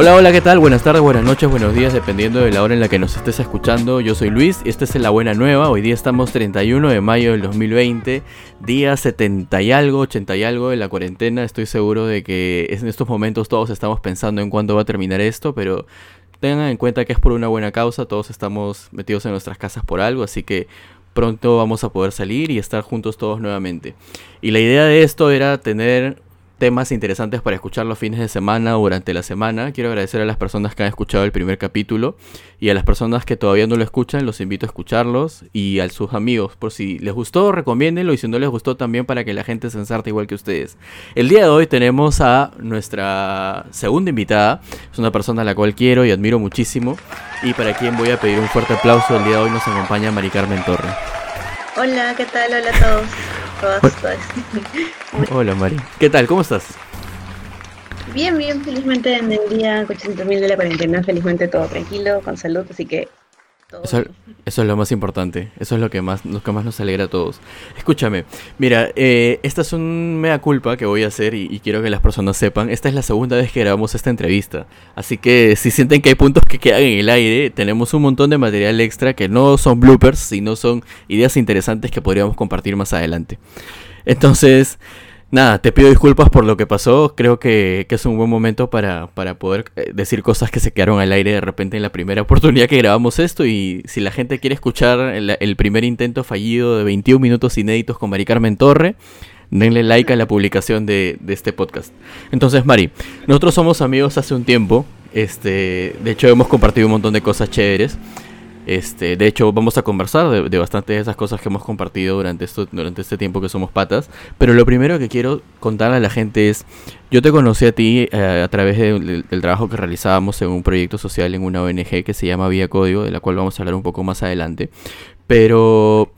Hola, hola, ¿qué tal? Buenas tardes, buenas noches, buenos días, dependiendo de la hora en la que nos estés escuchando. Yo soy Luis y esta es La Buena Nueva. Hoy día estamos 31 de mayo del 2020, día 70 y algo, 80 y algo de la cuarentena. Estoy seguro de que en estos momentos todos estamos pensando en cuándo va a terminar esto, pero tengan en cuenta que es por una buena causa. Todos estamos metidos en nuestras casas por algo, así que pronto vamos a poder salir y estar juntos todos nuevamente. Y la idea de esto era tener temas interesantes para escuchar los fines de semana o durante la semana. Quiero agradecer a las personas que han escuchado el primer capítulo y a las personas que todavía no lo escuchan, los invito a escucharlos y a sus amigos, por si les gustó, recomiéndenlo y si no les gustó también para que la gente se ensarte igual que ustedes. El día de hoy tenemos a nuestra segunda invitada, es una persona a la cual quiero y admiro muchísimo y para quien voy a pedir un fuerte aplauso. El día de hoy nos acompaña Mari Carmen Torre. Hola, ¿qué tal? Hola a todos. Hola Mari. ¿Qué tal? ¿Cómo estás? Bien, bien, felizmente en el día 800.000 de la cuarentena, felizmente todo tranquilo, con salud, así que eso, es lo más importante, eso es lo que más, lo que más nos alegra a todos. Escúchame, mira, eh, esta es un mea culpa que voy a hacer y, quiero que las personas sepan. Esta es la segunda vez que grabamos esta entrevista, así que si sienten que hay puntos que quedan en el aire, tenemos un montón de material extra que no son bloopers, sino son ideas interesantes que podríamos compartir más adelante. Entonces, Nada, te pido disculpas por lo que pasó. Creo que, es un buen momento para, poder eh, decir cosas que se quedaron al aire de repente en la primera oportunidad que grabamos esto. Y si la gente quiere escuchar el, primer intento fallido de 21 minutos inéditos con Mari Carmen Torre, denle like a la publicación de, de este podcast. Entonces, Mari, nosotros somos amigos hace un tiempo. Este, de hecho, hemos compartido un montón de cosas chéveres. Este, de hecho, vamos a conversar de, de bastante de esas cosas que hemos compartido durante, esto, durante este tiempo que somos patas. Pero lo primero que quiero contar a la gente es, yo te conocí a ti eh, a través del trabajo que realizábamos en un proyecto social en una ONG que se llama Vía Código, de la cual vamos a hablar un poco más adelante. Pero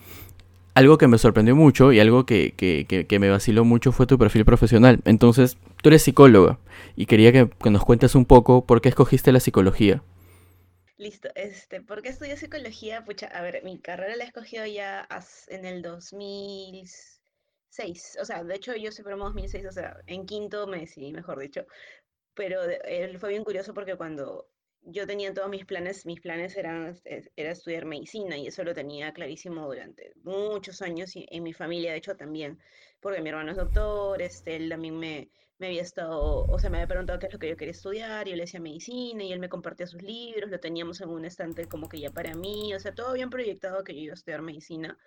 algo que me sorprendió mucho y algo que, que, me vaciló mucho fue tu perfil profesional. Entonces, tú eres psicóloga y quería que, que nos cuentes un poco por qué escogiste la psicología. Listo, este, ¿por qué estudié psicología? Pucha, a ver, mi carrera la he escogido ya en el 2006, o sea, de hecho yo soy promo 2006, o sea, en quinto me decidí, mejor dicho, pero fue bien curioso porque cuando yo tenía todos mis planes, mis planes eran era estudiar medicina y eso lo tenía clarísimo durante muchos años y en mi familia de hecho también, porque mi hermano es doctor, este, él también me, me había estado, o sea, me había preguntado qué es lo que yo quería estudiar, y yo le decía medicina, y él me compartía sus libros, lo teníamos en un estante como que ya para mí, o sea, todo bien proyectado que yo iba a estudiar medicina,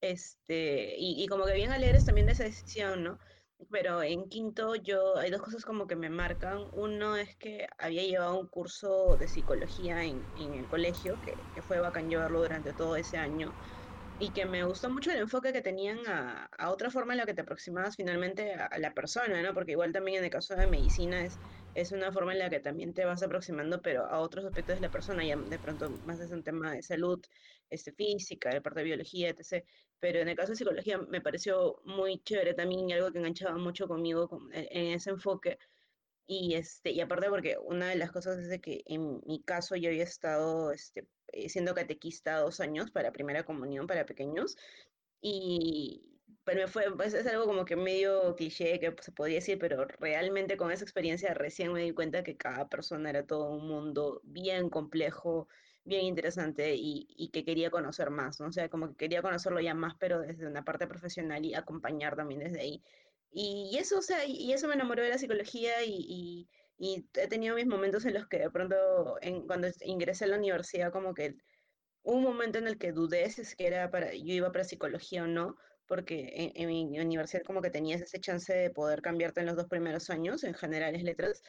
este, y, y como que bien alegres también de esa decisión, ¿no? Pero en quinto yo, hay dos cosas como que me marcan. Uno es que había llevado un curso de psicología en, en el colegio, que, que fue bacán llevarlo durante todo ese año y que me gustó mucho el enfoque que tenían a, a, otra forma en la que te aproximabas finalmente a, la persona, ¿no? Porque igual también en el caso de medicina es, es una forma en la que también te vas aproximando, pero a otros aspectos de la persona, ya de pronto más es un tema de salud este, física, de parte de biología, etc. Pero en el caso de psicología me pareció muy chévere también y algo que enganchaba mucho conmigo en ese enfoque y, este, y aparte porque una de las cosas es de que en mi caso yo había estado este, eh, siendo catequista dos años para primera comunión para pequeños y me fue, pues es algo como que medio cliché que se podría decir, pero realmente con esa experiencia recién me di cuenta que cada persona era todo un mundo bien complejo, bien interesante y, y que quería conocer más, ¿no? O sea, como que quería conocerlo ya más, pero desde una parte profesional y acompañar también desde ahí. Y eso, o sea, y eso me enamoró de la psicología y, he tenido mis momentos en los que de pronto, en, cuando ingresé a la universidad, como que un momento en el que dudé si es que era para, yo iba para psicología o no, porque en, mi universidad como que tenías ese chance de poder cambiarte en los dos primeros años, en generales letras,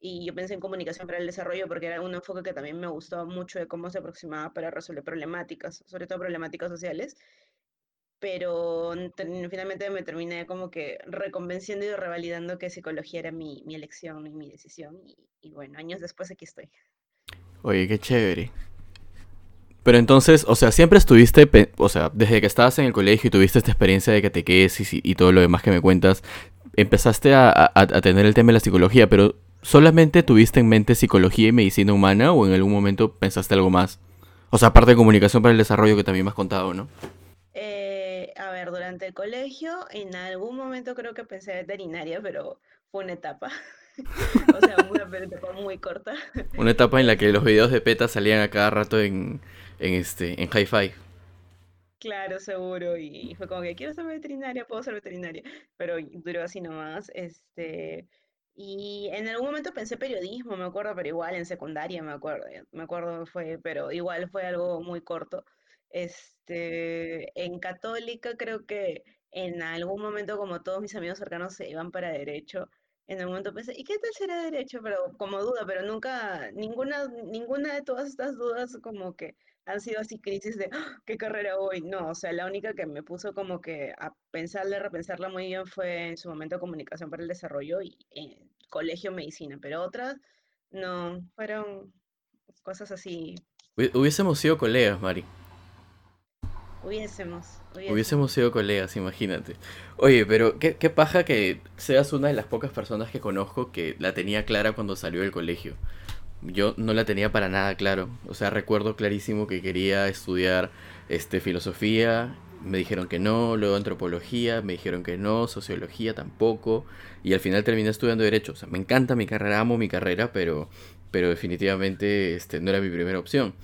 y yo pensé en comunicación para el desarrollo porque era un enfoque que también me gustaba mucho de cómo se aproximaba para resolver problemáticas, sobre todo problemáticas sociales, pero finalmente me terminé como que reconvenciendo y revalidando que psicología era mi, mi elección y mi decisión. Y, bueno, años después aquí estoy. Oye, qué chévere. Pero entonces, o sea, siempre estuviste, o sea, desde que estabas en el colegio y tuviste esta experiencia de que te quedes y, y todo lo demás que me cuentas, empezaste a, a, a, tener el tema de la psicología, pero ¿solamente tuviste en mente psicología y medicina humana o en algún momento pensaste algo más? O sea, aparte de comunicación para el desarrollo que también me has contado, ¿no? Durante el colegio, en algún momento creo que pensé veterinaria, pero fue una etapa. O sea, una etapa muy corta. Una etapa en la que los videos de PETA salían a cada rato en, en este, en Hi-Fi. Claro, seguro. Y fue como que quiero ser veterinaria, puedo ser veterinaria. Pero duró así nomás. Este, y en algún momento pensé periodismo, me acuerdo, pero igual en secundaria me acuerdo. Me acuerdo fue, pero igual fue algo muy corto. Este, en católica creo que en algún momento, como todos mis amigos cercanos se iban para derecho, en algún momento pensé, ¿y qué tal será derecho? Pero como duda, pero nunca, ninguna, ninguna de todas estas dudas como que han sido así crisis de "Ah, qué carrera voy. No, o sea, la única que me puso como que a pensarle, repensarla muy bien fue en su momento comunicación para el desarrollo y eh, colegio medicina, pero otras no, fueron cosas así, Hubi- Hubiésemos sido colegas, Mari. Hubiésemos, Hubiésemos hubiésemos. sido colegas, imagínate. Oye, pero qué, qué paja que seas una de las pocas personas que conozco que la tenía clara cuando salió del colegio. Yo no la tenía para nada claro. O sea, recuerdo clarísimo que quería estudiar este, filosofía. Me dijeron que no, luego antropología, me dijeron que no, sociología tampoco. Y al final terminé estudiando derecho. O sea, me encanta mi carrera, amo mi carrera, pero, pero definitivamente este, no era mi primera opción.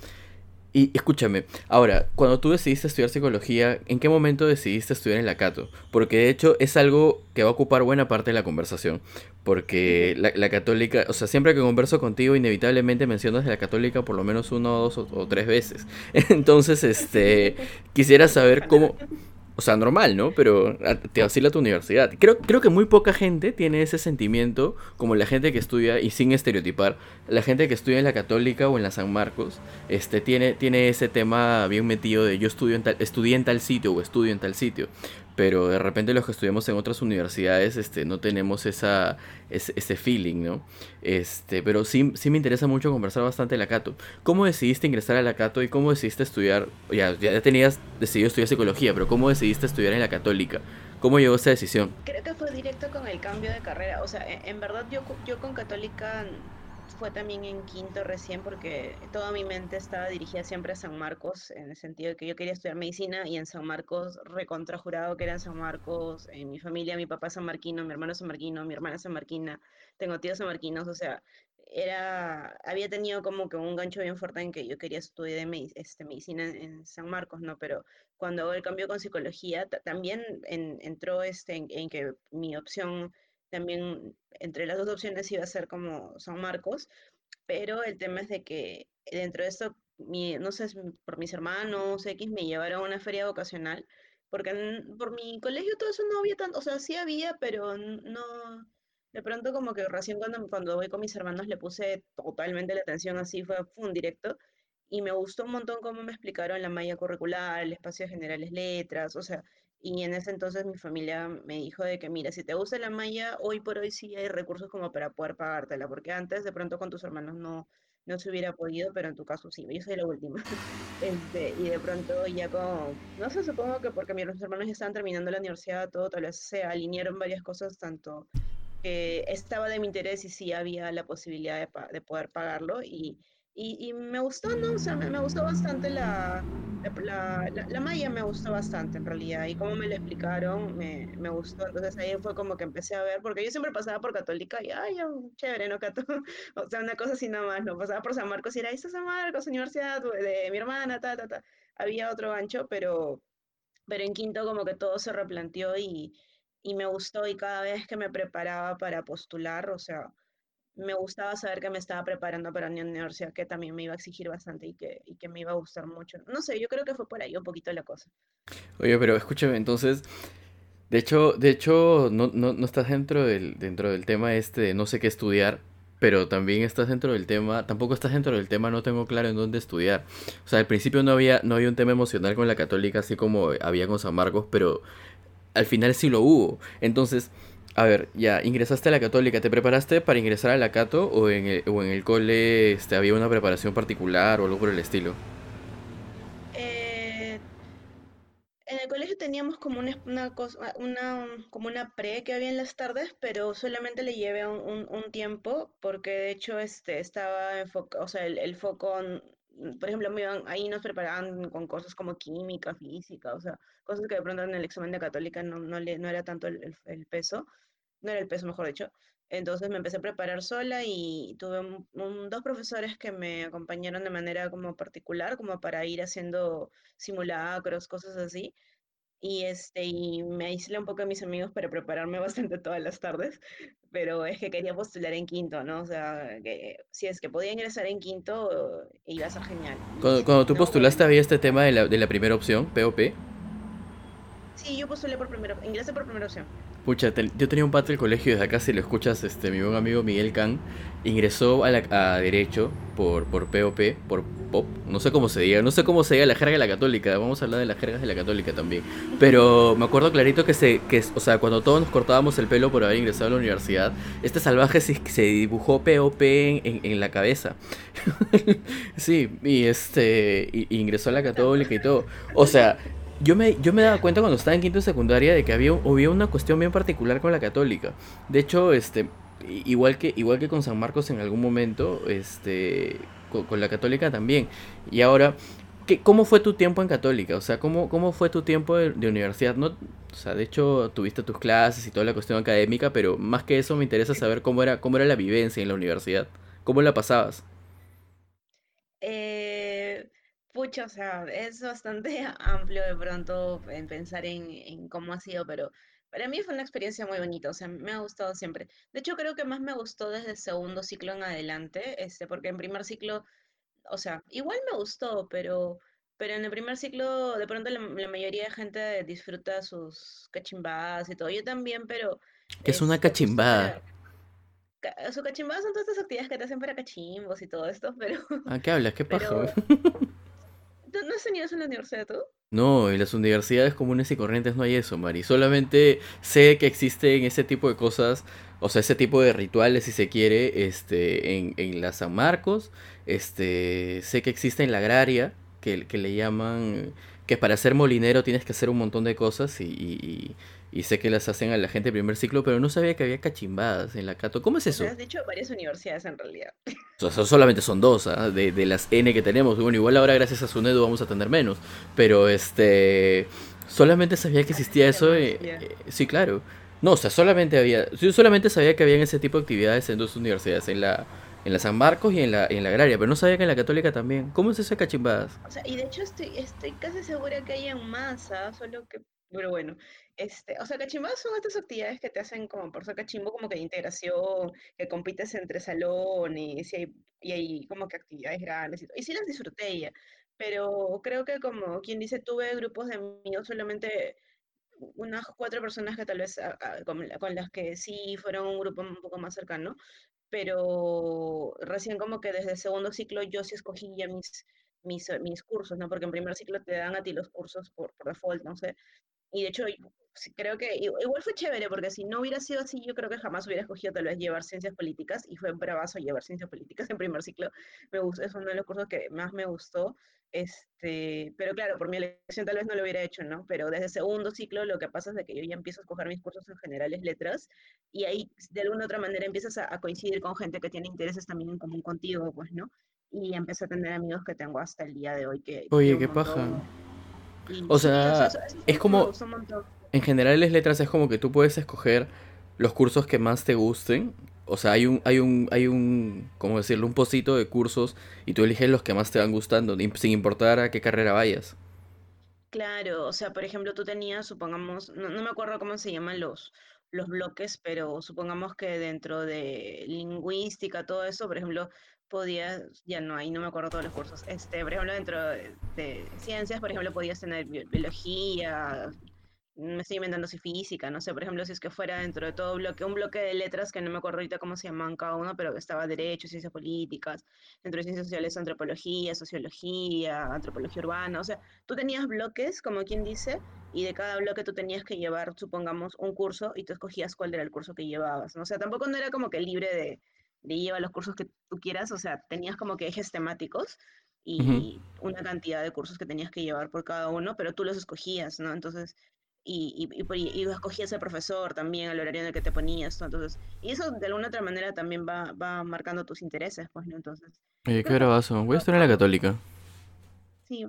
Y escúchame, ahora, cuando tú decidiste estudiar psicología, ¿en qué momento decidiste estudiar en la Cato? Porque de hecho es algo que va a ocupar buena parte de la conversación. Porque la, la católica, o sea, siempre que converso contigo, inevitablemente mencionas de la católica por lo menos uno, dos o, o tres veces. Entonces, este, quisiera saber cómo, o sea, normal, ¿no? Pero te vacila tu universidad. Creo, creo que muy poca gente tiene ese sentimiento, como la gente que estudia, y sin estereotipar, la gente que estudia en la Católica o en la San Marcos, este, tiene, tiene ese tema bien metido de yo estudio en tal, estudié en tal sitio o estudio en tal sitio. Pero de repente los que estudiamos en otras universidades, este, no tenemos esa, ese, ese feeling, ¿no? Este, pero sí, sí me interesa mucho conversar bastante la Cato. ¿Cómo decidiste ingresar a la Cato y cómo decidiste estudiar? Ya, ya tenías decidido estudiar psicología, pero ¿cómo decidiste estudiar en la Católica? ¿Cómo llegó esa decisión? Creo que fue directo con el cambio de carrera. O sea, en, en verdad yo, yo con Católica fue también en quinto recién porque toda mi mente estaba dirigida siempre a San Marcos, en el sentido de que yo quería estudiar medicina y en San Marcos, recontrajurado que era en San Marcos, en mi familia, mi papá es sanmarquino, mi hermano es sanmarquino, mi hermana es sanmarquina, tengo tíos sanmarquinos, o sea, era, había tenido como que un gancho bien fuerte en que yo quería estudiar este, medicina en, en San Marcos, ¿no? Pero cuando hago el cambio con psicología, ta- también en- entró este, en, en que mi opción, también entre las dos opciones iba a ser como San Marcos, pero el tema es de que dentro de esto, mi, no sé, por mis hermanos X me llevaron a una feria vocacional, porque por mi colegio todo eso no había tanto, o sea, sí había, pero no, de pronto como que recién cuando, cuando voy con mis hermanos le puse totalmente la atención así, fue, fue un directo, y me gustó un montón cómo me explicaron la malla curricular, el espacio de generales letras, o sea, y en ese entonces mi familia me dijo de que, mira, si te gusta la malla, hoy por hoy sí hay recursos como para poder pagártela, porque antes de pronto con tus hermanos no, no se hubiera podido, pero en tu caso sí, yo soy la última. Este, y de pronto ya como, no sé, supongo que porque mis hermanos estaban terminando la universidad, todo, tal vez se alinearon varias cosas, tanto que estaba de mi interés y sí había la posibilidad de, de poder pagarlo. Y, y, y me gustó, ¿no? O sea, me, me gustó bastante la, la, la, la- la malla, me gustó bastante en realidad. Y cómo me lo explicaron, me, me gustó. Entonces ahí fue como que empecé a ver, porque yo siempre pasaba por Católica y, ay, chévere, ¿no? Cató? O sea, una cosa así nada más, ¿no? Pasaba por San Marcos y era, esta es San Marcos, universidad de mi hermana, ta, ta, ta. Había otro gancho, pero pero en quinto como que todo se replanteó y, y me gustó y cada vez que me preparaba para postular, o sea, me gustaba saber que me estaba preparando para una universidad que también me iba a exigir bastante y que, y que me iba a gustar mucho. No sé, yo creo que fue por ahí un poquito la cosa. Oye, pero escúchame, entonces, de hecho, de hecho, no, no, no estás dentro del, dentro del tema este de no sé qué estudiar, pero también estás dentro del tema, tampoco estás dentro del tema, no tengo claro en dónde estudiar. O sea, al principio no había, no había un tema emocional con la católica, así como había con San Marcos, pero al final sí lo hubo. Entonces, a ver, ya, ingresaste a la católica, ¿te preparaste para ingresar a la Cato o en el, o en el cole este, había una preparación particular o algo por el estilo? Eh, en el colegio teníamos como una, una cosa, una, como una pre que había en las tardes, pero solamente le llevé un, un- tiempo porque de hecho este, estaba o sea, el, el foco, por ejemplo, ahí nos preparaban con cosas como química, física, o sea, cosas que de pronto en el examen de católica no, no, le, no era tanto el, el- peso, no era el peso, mejor dicho. Entonces me empecé a preparar sola y tuve dos profesores que me acompañaron de manera como particular, como para ir haciendo simulacros, cosas así. Y, este, y me aislé un poco a mis amigos para prepararme bastante todas las tardes, pero es que quería postular en quinto, ¿no? O sea, que si es que podía ingresar en quinto, iba a ser genial. Cuando, tú postulaste había este tema de la, de la primera opción, POP. Sí, yo postulé por primera, ingresé por primera opción. Pucha, yo tenía un padre del colegio, desde acá si lo escuchas, este, mi buen amigo Miguel Can, ingresó a, la, a Derecho por, por POP, por POP, no sé cómo se diga, no sé cómo se diga la jerga de la católica, vamos a hablar de las jergas de la católica también, pero me acuerdo clarito que se, que, o sea, cuando todos nos cortábamos el pelo por haber ingresado a la universidad, este salvaje se, se dibujó POP en, en, la cabeza, sí, y este, y, ingresó a la católica y todo, o sea, yo me, yo me daba cuenta cuando estaba en quinto de secundaria de que había, había una cuestión bien particular con la católica. De hecho, este, igual que, igual que con San Marcos en algún momento, este, con, la católica también. Y ahora, ¿qué, ¿cómo fue tu tiempo en católica? O sea, ¿cómo, cómo fue tu tiempo de, universidad? No, o sea, de hecho, tuviste tus clases y toda la cuestión académica, pero más que eso me interesa saber cómo era, cómo era la vivencia en la universidad. ¿Cómo la pasabas? Eh Pucha, o sea, es bastante amplio de pronto en pensar en, cómo ha sido, pero para mí fue una experiencia muy bonita, o sea, me ha gustado siempre. De hecho, creo que más me gustó desde el segundo ciclo en adelante, este, porque en primer ciclo, o sea, igual me gustó, pero, pero en el primer ciclo de pronto la, mayoría de gente disfruta sus cachimbadas y todo. Yo también, pero... ¿Qué es una este, cachimbada? Su cachimbadas son todas estas actividades que te hacen para cachimbos y todo esto, pero... ¿A qué hablas? ¿Qué pasó? ¿No has tenido eso en la universidad tú? No, en las universidades comunes y corrientes no hay eso, Mari. Solamente sé que existen ese tipo de cosas, o sea, ese tipo de rituales, si se quiere, este, en, en la San Marcos. Este, sé que existe en la agraria, que, que le llaman, que para ser molinero tienes que hacer un montón de cosas y, y sé que las hacen a la gente de primer ciclo, pero no sabía que había cachimbadas en la Cato. ¿Cómo es eso? has dicho varias universidades en realidad. solamente son dos, ¿ah? de, de, las N que tenemos. Bueno, igual ahora gracias a Sunedu vamos a tener menos. Pero este. Solamente sabía que existía eso. Eh, eh, sí, claro. No, o sea, solamente había. Yo solamente sabía que había ese tipo de actividades en dos universidades, en la, en la San Marcos y en la, en la Agraria, pero no sabía que en la Católica también. ¿Cómo es eso de cachimbadas? O sea, y de hecho estoy, estoy casi segura que hay en masa, solo que pero bueno, este, o sea, cachimbadas son estas actividades que te hacen como por ser cachimbo, como que de integración, que compites entre salones y hay, y hay como que actividades grandes y todo. Y sí las disfruté ya, pero creo que como quien dice, tuve grupos de amigos solamente unas cuatro personas que tal vez con, las que sí fueron un grupo un poco más cercano, pero recién como que desde segundo ciclo yo sí escogí ya mis, mis, mis cursos, ¿no? Porque en primer ciclo te dan a ti los cursos por, por default, no sé, y de hecho, creo que igual fue chévere, porque si no hubiera sido así, yo creo que jamás hubiera escogido tal vez llevar ciencias políticas, y fue bravazo llevar ciencias políticas en primer ciclo. Me gustó, es uno de los cursos que más me gustó. Este, pero claro, por mi elección tal vez no lo hubiera hecho, ¿no? Pero desde segundo ciclo lo que pasa es de que yo ya empiezo a escoger mis cursos en generales letras, y ahí de alguna u otra manera empiezas a, coincidir con gente que tiene intereses también en común contigo, pues, ¿no? Y empecé a tener amigos que tengo hasta el día de hoy que... Oye, qué paja. O sea, es como, en general las letras es como que tú puedes escoger los cursos que más te gusten. O sea, hay un, hay un, hay un, ¿cómo decirlo? Un pocito de cursos y tú eliges los que más te van gustando, sin importar a qué carrera vayas. Claro, o sea, por ejemplo, tú tenías, supongamos, no, no me acuerdo cómo se llaman los, los bloques, pero supongamos que dentro de lingüística, todo eso, por ejemplo, podías, ya no, ahí no me acuerdo todos los cursos, este, por ejemplo, dentro de, ciencias, por ejemplo, podías tener biología, me estoy inventando si física, no sé, por ejemplo, si es que fuera dentro de todo bloque, un bloque de letras que no me acuerdo ahorita cómo se llaman cada uno, pero estaba derecho, ciencias políticas, dentro de ciencias sociales, antropología, sociología, antropología urbana, o sea, tú tenías bloques, como quien dice, y de cada bloque tú tenías que llevar, supongamos, un curso y tú escogías cuál era el curso que llevabas, ¿no? O sea, tampoco no era como que libre de, de llevar los cursos que tú quieras, o sea, tenías como que ejes temáticos y una cantidad de cursos que tenías que llevar por cada uno, pero tú los escogías, ¿no? Entonces, y, y, y, escogías el profesor también, el horario en el que te ponías, ¿no? Entonces, y eso de alguna otra manera también va, va marcando tus intereses, pues, ¿no? Entonces... Oye, qué bravazo. Voy a estar en la católica. Sí,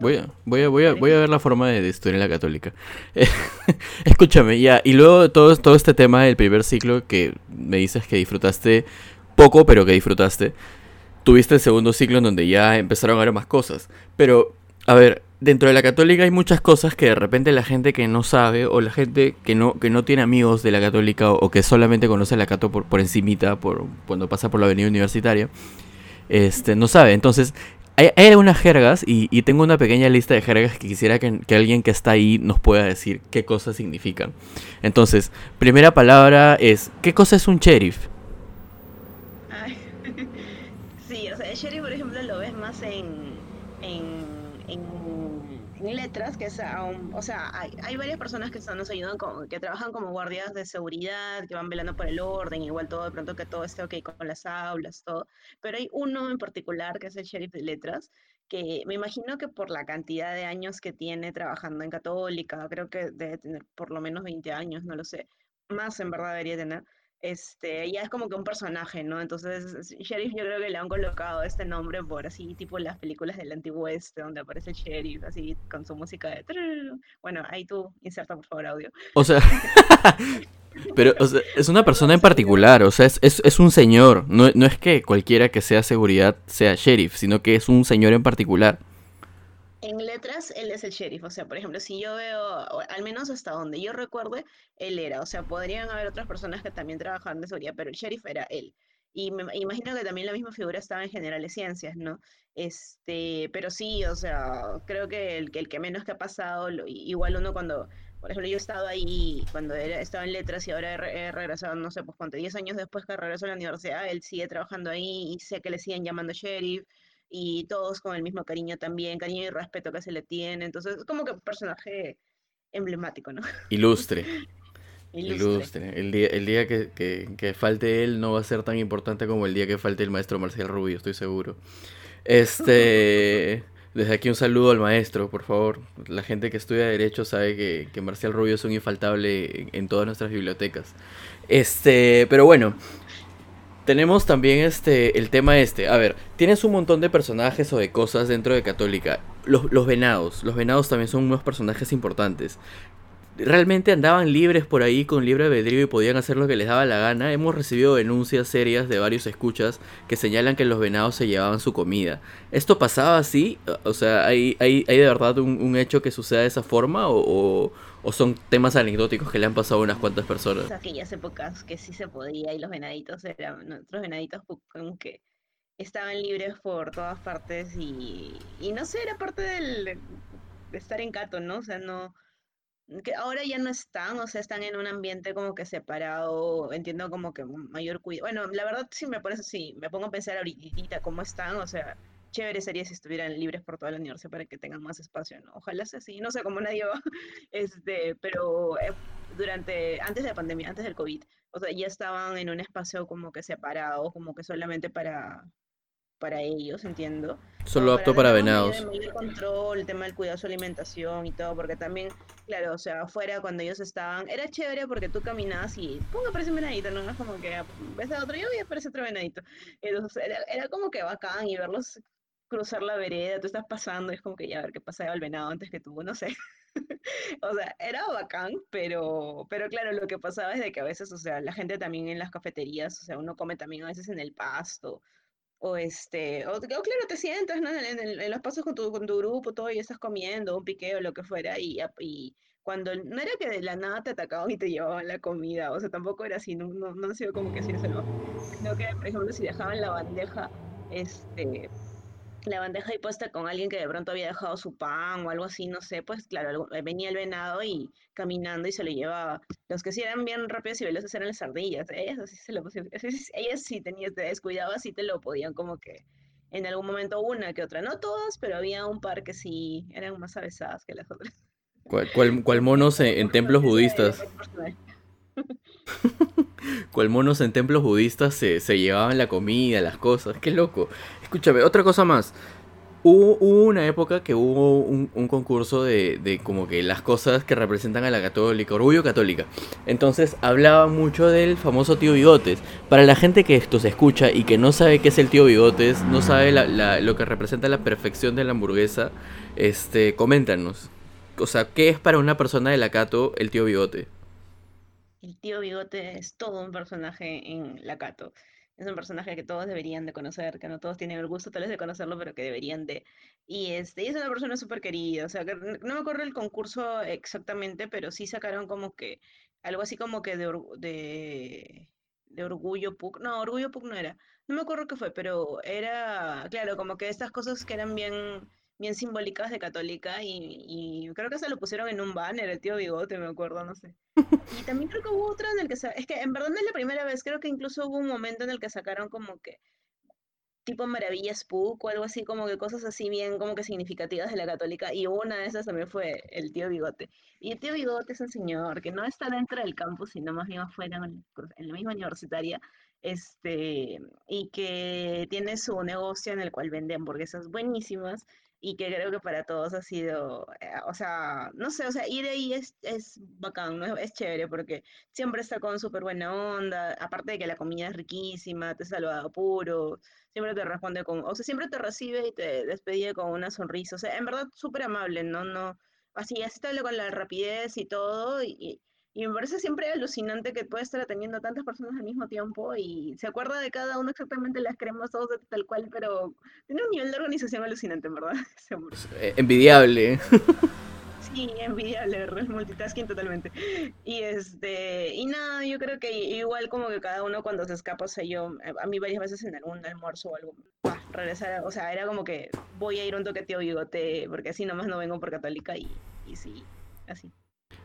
Voy a, voy a, voy a, voy a ver la forma de, en la católica. Escúchame, ya, y luego todo, todo este tema del primer ciclo que me dices que disfrutaste poco, pero que disfrutaste. Tuviste el segundo ciclo en donde ya empezaron a haber más cosas. Pero, a ver, dentro de la católica hay muchas cosas que de repente la gente que no sabe o la gente que no, que no tiene amigos de la católica o, que solamente conoce la cato por, por encimita, por, cuando pasa por la avenida universitaria, este, no sabe. Entonces, hay, hay algunas jergas y, tengo una pequeña lista de jergas que quisiera que, alguien que está ahí nos pueda decir qué cosas significan. Entonces, primera palabra es, ¿qué cosa es un sheriff? sí, o sea, el sheriff, por ejemplo, lo ves más en letras, que es, o sea, hay, hay, varias personas que nos ayudan, que trabajan como guardias de seguridad, que van velando por el orden, igual todo de pronto que todo esté ok con las aulas, todo. Pero hay uno en particular que es el sheriff de letras, que me imagino que por la cantidad de años que tiene trabajando en Católica, creo que debe tener por lo menos 20 años, no lo sé, más en verdad debería tener este, ya es como que un personaje, ¿no? Entonces, Sheriff yo creo que le han colocado este nombre por así, tipo las películas del antiguo oeste, donde aparece Sheriff, así, con su música de... Bueno, ahí tú inserta, por favor, audio. O sea... Pero es una persona en particular, o sea, es, es, un señor, no, no es que cualquiera que sea seguridad sea sheriff, sino que es un señor en particular en letras, él es el sheriff. O sea, por ejemplo, si yo veo, al menos hasta donde yo recuerde, él era. O sea, podrían haber otras personas que también trabajaban de seguridad, pero el sheriff era él. Y me imagino que también la misma figura estaba en generales ciencias, ¿no? Este, pero sí, o sea, creo que el, el que menos que ha pasado, igual uno cuando, por ejemplo, yo he estado ahí cuando era, estaba en letras y ahora he, regresado, no sé, pues cuánto, 10 años después que regresó a la universidad, él sigue trabajando ahí y sé que le siguen llamando sheriff y todos con el mismo cariño también, cariño y respeto que se le tiene. Entonces, es como que un personaje emblemático, ¿no? Ilustre. Ilustre. El día, el día que, que, falte él no va a ser tan importante como el día que falte el maestro Marcial Rubio, estoy seguro. Este. Desde aquí un saludo al maestro, por favor. La gente que estudia Derecho sabe que, que Marcial Rubio es un infaltable en, en todas nuestras bibliotecas. Este. Pero bueno, tenemos también este el tema este. A ver, tienes un montón de personajes o de cosas dentro de Católica. Los, los venados. Los venados también son unos personajes importantes. Realmente andaban libres por ahí con libre albedrío y podían hacer lo que les daba la gana. Hemos recibido denuncias serias de varios escuchas que señalan que los venados se llevaban su comida. ¿Esto pasaba así? O sea, ¿hay, hay, hay de verdad un, hecho que suceda de esa forma? ¿O, ¿O son temas anecdóticos que le han pasado a unas cuantas personas? Aquellas épocas que sí se podía y los venaditos eran, nuestros venaditos como que estaban libres por todas partes y, y no sé, era parte del, de estar en Cato, ¿no? O sea, no, que ahora ya no están, o sea, están en un ambiente como que separado, entiendo como que mayor cuidado. Bueno, la verdad sí me parece, sí, me pongo a pensar ahorita cómo están, o sea, chévere sería si estuvieran libres por toda la universidad para que tengan más espacio, ¿no? Ojalá sea así, no sé cómo nadie va, este, pero eh, durante, antes de la pandemia, antes del COVID, o sea, ya estaban en un espacio como que separado, como que solamente para, para ellos, entiendo. Solo apto para, venados. El control, el tema del cuidado de su alimentación y todo, porque también, claro, o sea, afuera cuando ellos estaban, era chévere porque tú caminabas y ¡pum! aparece un venadito, ¿no? Es como que ves a otro y aparece otro venadito. Entonces, era, era como que bacán y verlos cruzar la vereda, tú estás pasando, es como que ya a ver qué pasa el venado antes que tú, no sé. o sea, era bacán, pero, pero claro, lo que pasaba es de que a veces, o sea, la gente también en las cafeterías, o sea, uno come también a veces en el pasto, o este, o, claro, te sientas ¿no? en, los pasos con tu, con tu grupo, todo, y estás comiendo, un piqueo, lo que fuera, y, y cuando no era que de la nada te atacaban y te llevaban la comida, o sea, tampoco era así, no, no, no ha sido como que así, sino que, por ejemplo, si dejaban la bandeja, este, la bandeja ahí puesta con alguien que de pronto había dejado su pan o algo así, no sé, pues claro, eh, venía el venado y caminando y se lo llevaba. Los que sí eran bien rápidos y veloces eran las ardillas, ellas sí se lo ellas sí tenías, te descuidabas y te lo podían como que en algún momento una que otra, no todas, pero había un par que sí eran más avesadas que las otras. ¿Cuál, monos en templos budistas? Cual monos en templos budistas se, se, llevaban la comida, las cosas. Qué loco. Escúchame, otra cosa más. Hubo, una época que hubo un, concurso de, de, como que las cosas que representan a la católica, orgullo católica. Entonces hablaba mucho del famoso tío Bigotes. Para la gente que esto se escucha y que no sabe qué es el tío Bigotes, no sabe lo que representa la perfección de la hamburguesa, este, coméntanos. O sea, ¿qué es para una persona de la Cato el tío Bigote? El tío Bigote es todo un personaje en la Cato es un personaje que todos deberían de conocer, que no todos tienen el gusto tal vez de conocerlo, pero que deberían de. Y, este, y es una persona súper querida, o sea, que no me acuerdo el concurso exactamente, pero sí sacaron como que algo así como que de, de, de Orgullo Puc, no, Orgullo Puc no era, no me acuerdo qué fue, pero era, claro, como que estas cosas que eran bien bien simbólicas de católica y, y, creo que se lo pusieron en un banner, el tío Bigote, me acuerdo, no sé. Y también creo que hubo otra en el que, se, es que en verdad no es la primera vez, creo que incluso hubo un momento en el que sacaron como que tipo Maravillas Spook o algo así, como que cosas así bien como que significativas de la católica y una de esas también fue el tío Bigote. Y el tío Bigote es un señor que no está dentro del campus, sino más bien afuera en, en la misma universitaria, este, y que tiene su negocio en el cual vende hamburguesas buenísimas y que creo que para todos ha sido, eh, o sea, no sé, o sea, ir ahí es, es bacán, ¿no? es, chévere porque siempre está con súper buena onda, aparte de que la comida es riquísima, te saluda puro, siempre te responde con, o sea, siempre te recibe y te despide con una sonrisa, o sea, en verdad súper amable, ¿no? no Así, así te con la rapidez y todo, y, y me parece siempre alucinante que puede estar atendiendo a tantas personas al mismo tiempo y se acuerda de cada uno exactamente las cremas todos tal cual, pero tiene un nivel de organización alucinante, en verdad. Eh, envidiable. Sí, envidiable, multitasking totalmente. Y este, y nada, yo creo que igual como que cada uno cuando se escapa, o sea, yo, a mí varias veces en algún almuerzo o algo, regresar, o sea, era como que voy a ir un toqueteo bigote, porque así nomás no vengo por católica y, y sí, así.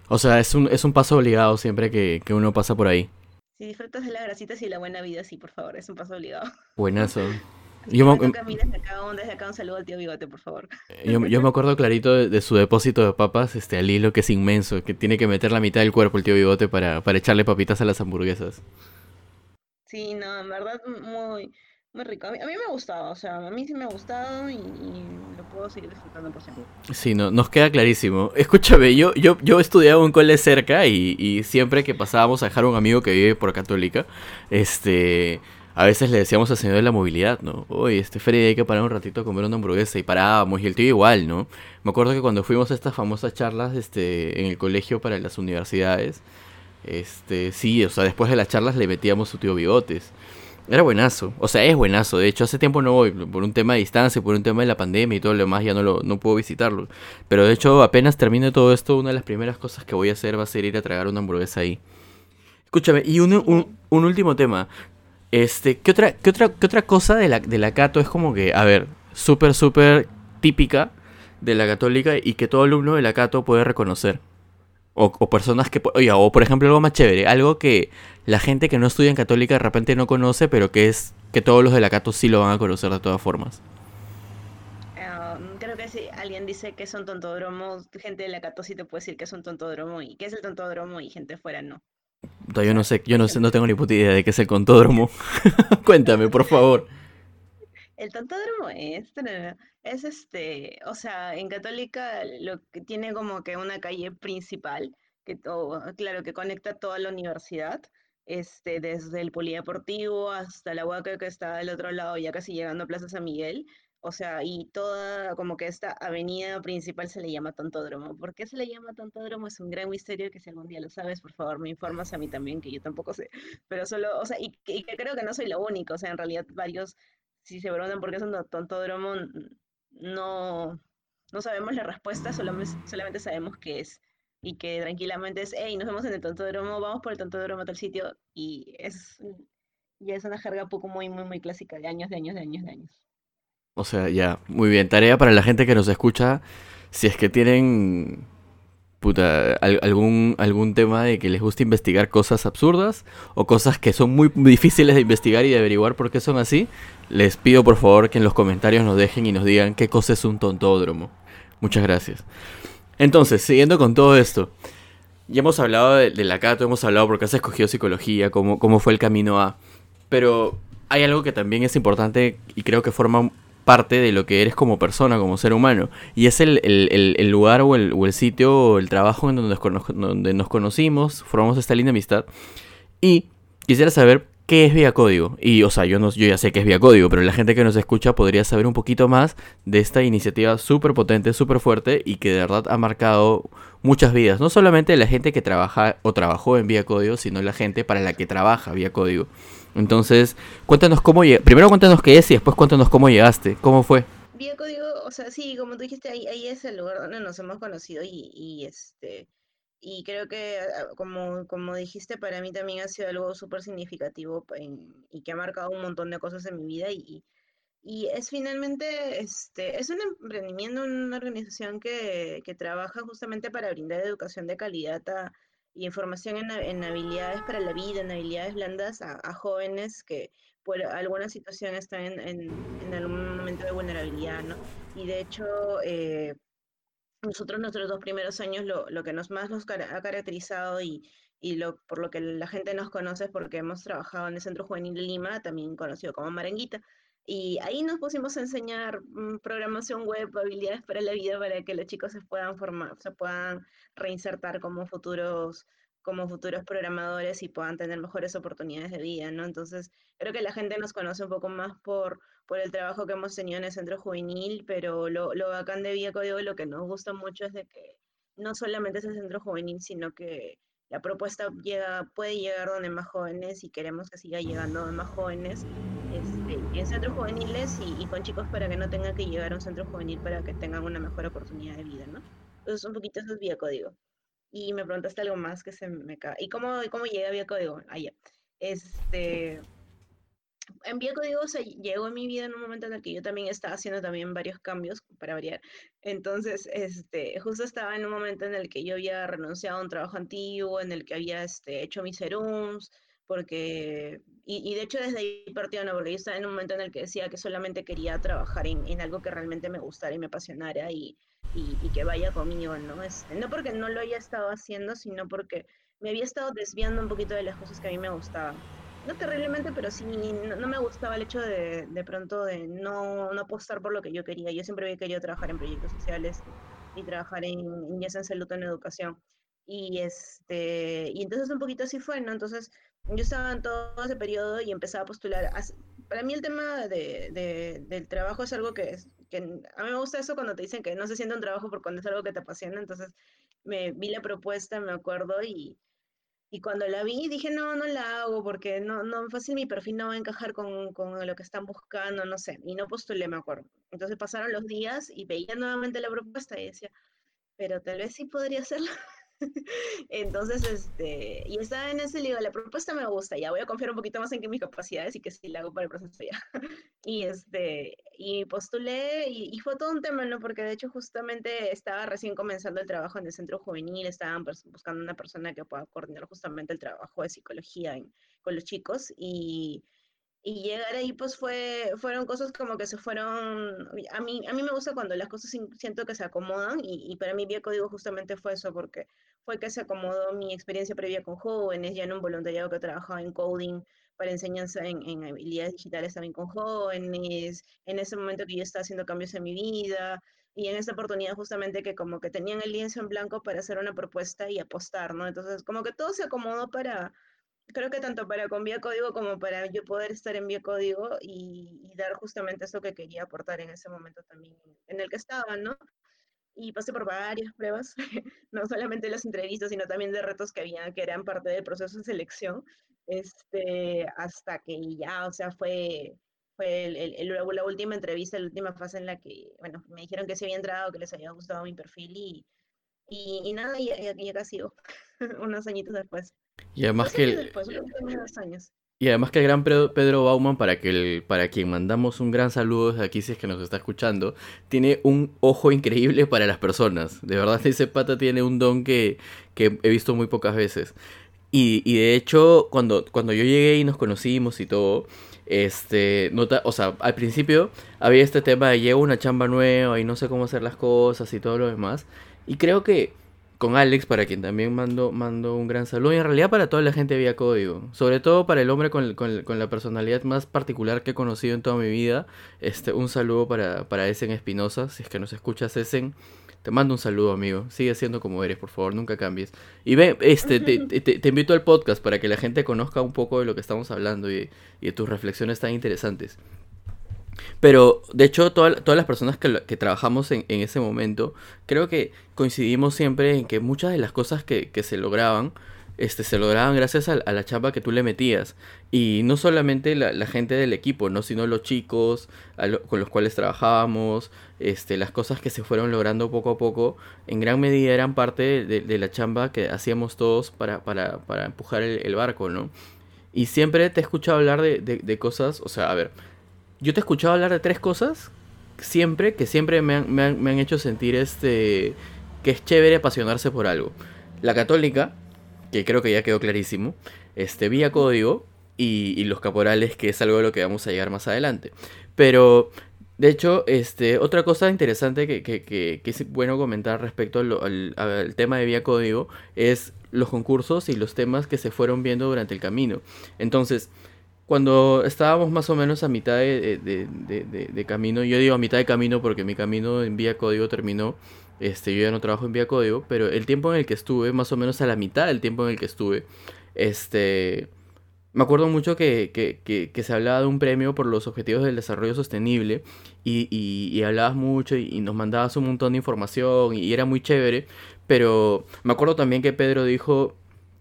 O sea, es un, es un paso obligado siempre que, uno pasa por ahí. Si disfrutas de las grasitas y la buena vida, sí, por favor, es un paso obligado. Buenazo. Yo me, desde, acá, desde acá un saludo al tío Bigote, por favor. Yo, me acuerdo clarito de, su depósito de papas este, al hilo, que es inmenso, que tiene que meter la mitad del cuerpo el tío Bigote para, para echarle papitas a las hamburguesas. Sí, no, en verdad, muy, muy rico. A mí, me ha gustado, o sea, a mí sí me ha gustado y, lo puedo seguir disfrutando por siempre. Sí, no, nos queda clarísimo. Escúchame, yo, yo, yo estudiaba un cole cerca y, y siempre que pasábamos a dejar a un amigo que vive por Católica, este a veces le decíamos al señor de la movilidad, ¿no? Oye, este Freddy hay que parar un ratito a comer una hamburguesa y parábamos y el tío igual, ¿no? Me acuerdo que cuando fuimos a estas famosas charlas este, en el colegio para las universidades, este, sí, o sea, después de las charlas le metíamos su tío bigotes. Era buenazo, o sea, es buenazo. De hecho, hace tiempo no voy, por un tema de distancia, por un tema de la pandemia y todo lo demás, ya no, lo, no puedo visitarlo. Pero de hecho, apenas termine todo esto, una de las primeras cosas que voy a hacer va a ser ir a tragar una hamburguesa ahí. Escúchame, y un, un, último tema. Este, ¿qué otra, qué otra, qué otra cosa de la, de la Cato es como que, a ver, súper, súper típica de la católica y que todo alumno de la Cato puede reconocer? O, personas que, oye, o por ejemplo algo más chévere, algo que la gente que no estudia en católica de repente no conoce, pero que es que todos los de la Cato sí lo van a conocer de todas formas. Um, creo que si alguien dice que es un tontodromo, gente de la Cato sí te puede decir que es un tontodromo y que es el tontodromo y gente fuera no. Yo no sé, yo no sé, no tengo ni puta idea de qué es el contódromo. Cuéntame, por favor. El tontódromo es, es este, o sea, en Católica lo que tiene como que una calle principal, que todo, claro, que conecta toda la universidad, este, desde el polideportivo hasta la Huaca que está del otro lado, ya casi llegando a Plaza San Miguel, o sea, y toda como que esta avenida principal se le llama Tontódromo. ¿Por qué se le llama Tontódromo? Es un gran misterio que si algún día lo sabes, por favor, me informas a mí también, que yo tampoco sé. Pero solo, o sea, y, creo que no soy la única, o sea, en realidad varios, si se preguntan por qué es un Tontódromo, no, no sabemos la respuesta, solamente, solamente sabemos que es. Y que tranquilamente es, hey, nos vemos en el Tontódromo, vamos por el Tontódromo a tal sitio. Y es, ya es una jerga poco muy, muy, muy clásica de años, de años, de años, de años. O sea, ya, muy bien. Tarea para la gente que nos escucha. Si es que tienen puta, algún, algún tema de que les gusta investigar cosas absurdas o cosas que son muy difíciles de investigar y de averiguar por qué son así, les pido por favor que en los comentarios nos dejen y nos digan qué cosa es un tontódromo. Muchas gracias. Entonces, siguiendo con todo esto, ya hemos hablado de, la Cato, hemos hablado por qué has escogido psicología, cómo, cómo fue el camino a... Pero hay algo que también es importante y creo que forma parte de lo que eres como persona, como ser humano. Y es el, el, lugar o el, o el, sitio o el trabajo en donde nos, nos conocimos, formamos esta linda amistad. Y quisiera saber qué es Vía Código. Y, o sea, yo, no, yo ya sé que es Vía Código, pero la gente que nos escucha podría saber un poquito más de esta iniciativa súper potente, súper fuerte y que de verdad ha marcado muchas vidas. No solamente la gente que trabaja o trabajó en Vía Código, sino la gente para la que trabaja Vía Código. Entonces, cuéntanos cómo Primero cuéntanos qué es y después cuéntanos cómo llegaste. ¿Cómo fue? Vía Código, o sea, sí, como tú dijiste, ahí, ahí es el lugar donde nos hemos conocido y, este y creo que, ah, como, como dijiste, para mí también ha sido algo súper significativo y que ha marcado un montón de cosas en mi vida. Y, y es finalmente, este, es un emprendimiento, una organización que, que trabaja justamente para brindar educación de calidad y información en, en, habilidades para la vida, en habilidades blandas a, jóvenes que por alguna situación están en, en, en, algún momento de vulnerabilidad, ¿no? Y de hecho, eh, nosotros nuestros dos primeros años lo, lo que nos más nos ha caracterizado y, y lo, por lo que la gente nos conoce es porque hemos trabajado en el Centro Juvenil de Lima, también conocido como Maranguita, y ahí nos pusimos a enseñar mm, programación web, habilidades para la vida, para que los chicos se puedan formar, se puedan reinsertar como futuros como futuros programadores y puedan tener mejores oportunidades de vida, ¿no? Entonces, creo que la gente nos conoce un poco más por, por el trabajo que hemos tenido en el centro juvenil, pero lo, lo bacán de Vía Código, lo que nos gusta mucho es de que no solamente es el centro juvenil, sino que la propuesta llega, puede llegar donde más jóvenes y queremos que siga llegando donde más jóvenes este, en centros juveniles y, y, con chicos para que no tengan que llegar a un centro juvenil para que tengan una mejor oportunidad de vida, ¿no? Entonces, un poquito eso es Vía Código y me preguntaste algo más que se me cae. ¿Y cómo, cómo llega Vía Código? Allá. Ah, este, en Vía Código llegó en mi vida en un momento en el que yo también estaba haciendo también varios cambios para variar. Entonces, este, justo estaba en un momento en el que yo había renunciado a un trabajo antiguo, en el que había este, hecho mis serums, porque, y, y, de hecho desde ahí partió, ¿no? porque yo estaba en un momento en el que decía que solamente quería trabajar en, en algo que realmente me gustara y me apasionara y y, que vaya conmigo, ¿no? Este, no porque no lo haya estado haciendo, sino porque me había estado desviando un poquito de las cosas que a mí me gustaban. No terriblemente, pero sí, no, me gustaba el hecho de, de pronto de no, no apostar por lo que yo quería. Yo siempre había querido trabajar en proyectos sociales y trabajar en, sea en salud o en educación. Y, este, y entonces un poquito así fue, ¿no? Entonces yo estaba en todo ese periodo y empezaba a postular. Para mí el tema de, de, del trabajo es algo que es, a mí me gusta eso cuando te dicen que no se siente un trabajo por cuando es algo que te apasiona, entonces me vi la propuesta, me acuerdo, y, y cuando la vi dije, no, no la hago porque no, no fácil mi perfil no va a encajar con, con lo que están buscando, no sé, y no postulé, me acuerdo. Entonces pasaron los días y veía nuevamente la propuesta y decía, pero tal vez sí podría hacerlo. Entonces, este, y estaba en ese libro, la propuesta me gusta, ya voy a confiar un poquito más en que mis capacidades y que sí la hago para el proceso ya. Y este, y postulé y, fue todo un tema, ¿no? Porque de hecho justamente estaba recién comenzando el trabajo en el centro juvenil, estaban buscando una persona que pueda coordinar justamente el trabajo de psicología con los chicos y y llegar ahí pues fue, fueron cosas como que se fueron, a mí, a mí me gusta cuando las cosas siento que se acomodan y, para mí Vía Código justamente fue eso, porque fue que se acomodó mi experiencia previa con jóvenes, ya en un voluntariado que trabajaba en coding para enseñanza en, en habilidades digitales también con jóvenes, en ese momento que yo estaba haciendo cambios en mi vida, y en esa oportunidad justamente que como que tenían el lienzo en blanco para hacer una propuesta y apostar, ¿no? Entonces como que todo se acomodó para creo que tanto para con Vía Código como para yo poder estar en Vía Código y, dar justamente eso que quería aportar en ese momento también en el que estaba, ¿no? Y pasé por varias pruebas, no solamente las entrevistas, sino también de retos que había, que eran parte del proceso de selección, este, hasta que ya, o sea, fue, fue el, el, la última entrevista, la última fase en la que, bueno, me dijeron que se había entrado, que les había gustado mi perfil y, y, nada, y, y, acá sigo, unos añitos después. Y además que el, y además que el gran Pedro Bauman, para, que el, para quien mandamos un gran saludo desde aquí si es que nos está escuchando, tiene un ojo increíble para las personas. De verdad ese pata tiene un don que, que he visto muy pocas veces. Y, y, de hecho, cuando, cuando yo llegué y nos conocimos y todo, este, nota, o sea, al principio había este tema de llevo una chamba nueva y no sé cómo hacer las cosas y todo lo demás. Y creo que con Alex, para quien también mando, mando un gran saludo, y en realidad para toda la gente Vía Código, sobre todo para el hombre con, con, la personalidad más particular que he conocido en toda mi vida, este, un saludo para, para Essen Espinosa, si es que nos escuchas Essen, te mando un saludo amigo, sigue siendo como eres, por favor, nunca cambies. Y ve, este, te, te, invito al podcast para que la gente conozca un poco de lo que estamos hablando y, y de tus reflexiones tan interesantes. Pero, de hecho, todas las personas que, trabajamos en, ese momento, creo que coincidimos siempre en que muchas de las cosas que, se lograban, este, se lograban gracias a, la chamba que tú le metías. Y no solamente la, gente del equipo, ¿no? sino los chicos con los cuales trabajábamos, este, las cosas que se fueron logrando poco a poco, en gran medida eran parte de, la chamba que hacíamos todos para, para, para empujar el, barco, ¿no? Y siempre te he escuchado hablar de, de cosas, o sea, a ver, yo te he escuchado hablar de tres cosas siempre, que siempre me han, me han, hecho sentir este que es chévere apasionarse por algo. La católica, que creo que ya quedó clarísimo, este, vía código y, los caporales, que es algo de lo que vamos a llegar más adelante. Pero, de hecho, este, otra cosa interesante que, que, que, es bueno comentar respecto al, al, tema de vía código es los concursos y los temas que se fueron viendo durante el camino. Entonces, cuando estábamos más o menos a mitad de, camino, yo digo a mitad de camino porque mi camino en vía código terminó, este, yo ya no trabajo en vía código, pero el tiempo en el que estuve, más o menos a la mitad del tiempo en el que estuve, este, me acuerdo mucho que, que, se hablaba de un premio por los objetivos del desarrollo sostenible y, y, hablabas mucho y, y, nos mandabas un montón de información y era muy chévere, pero me acuerdo también que Pedro dijo,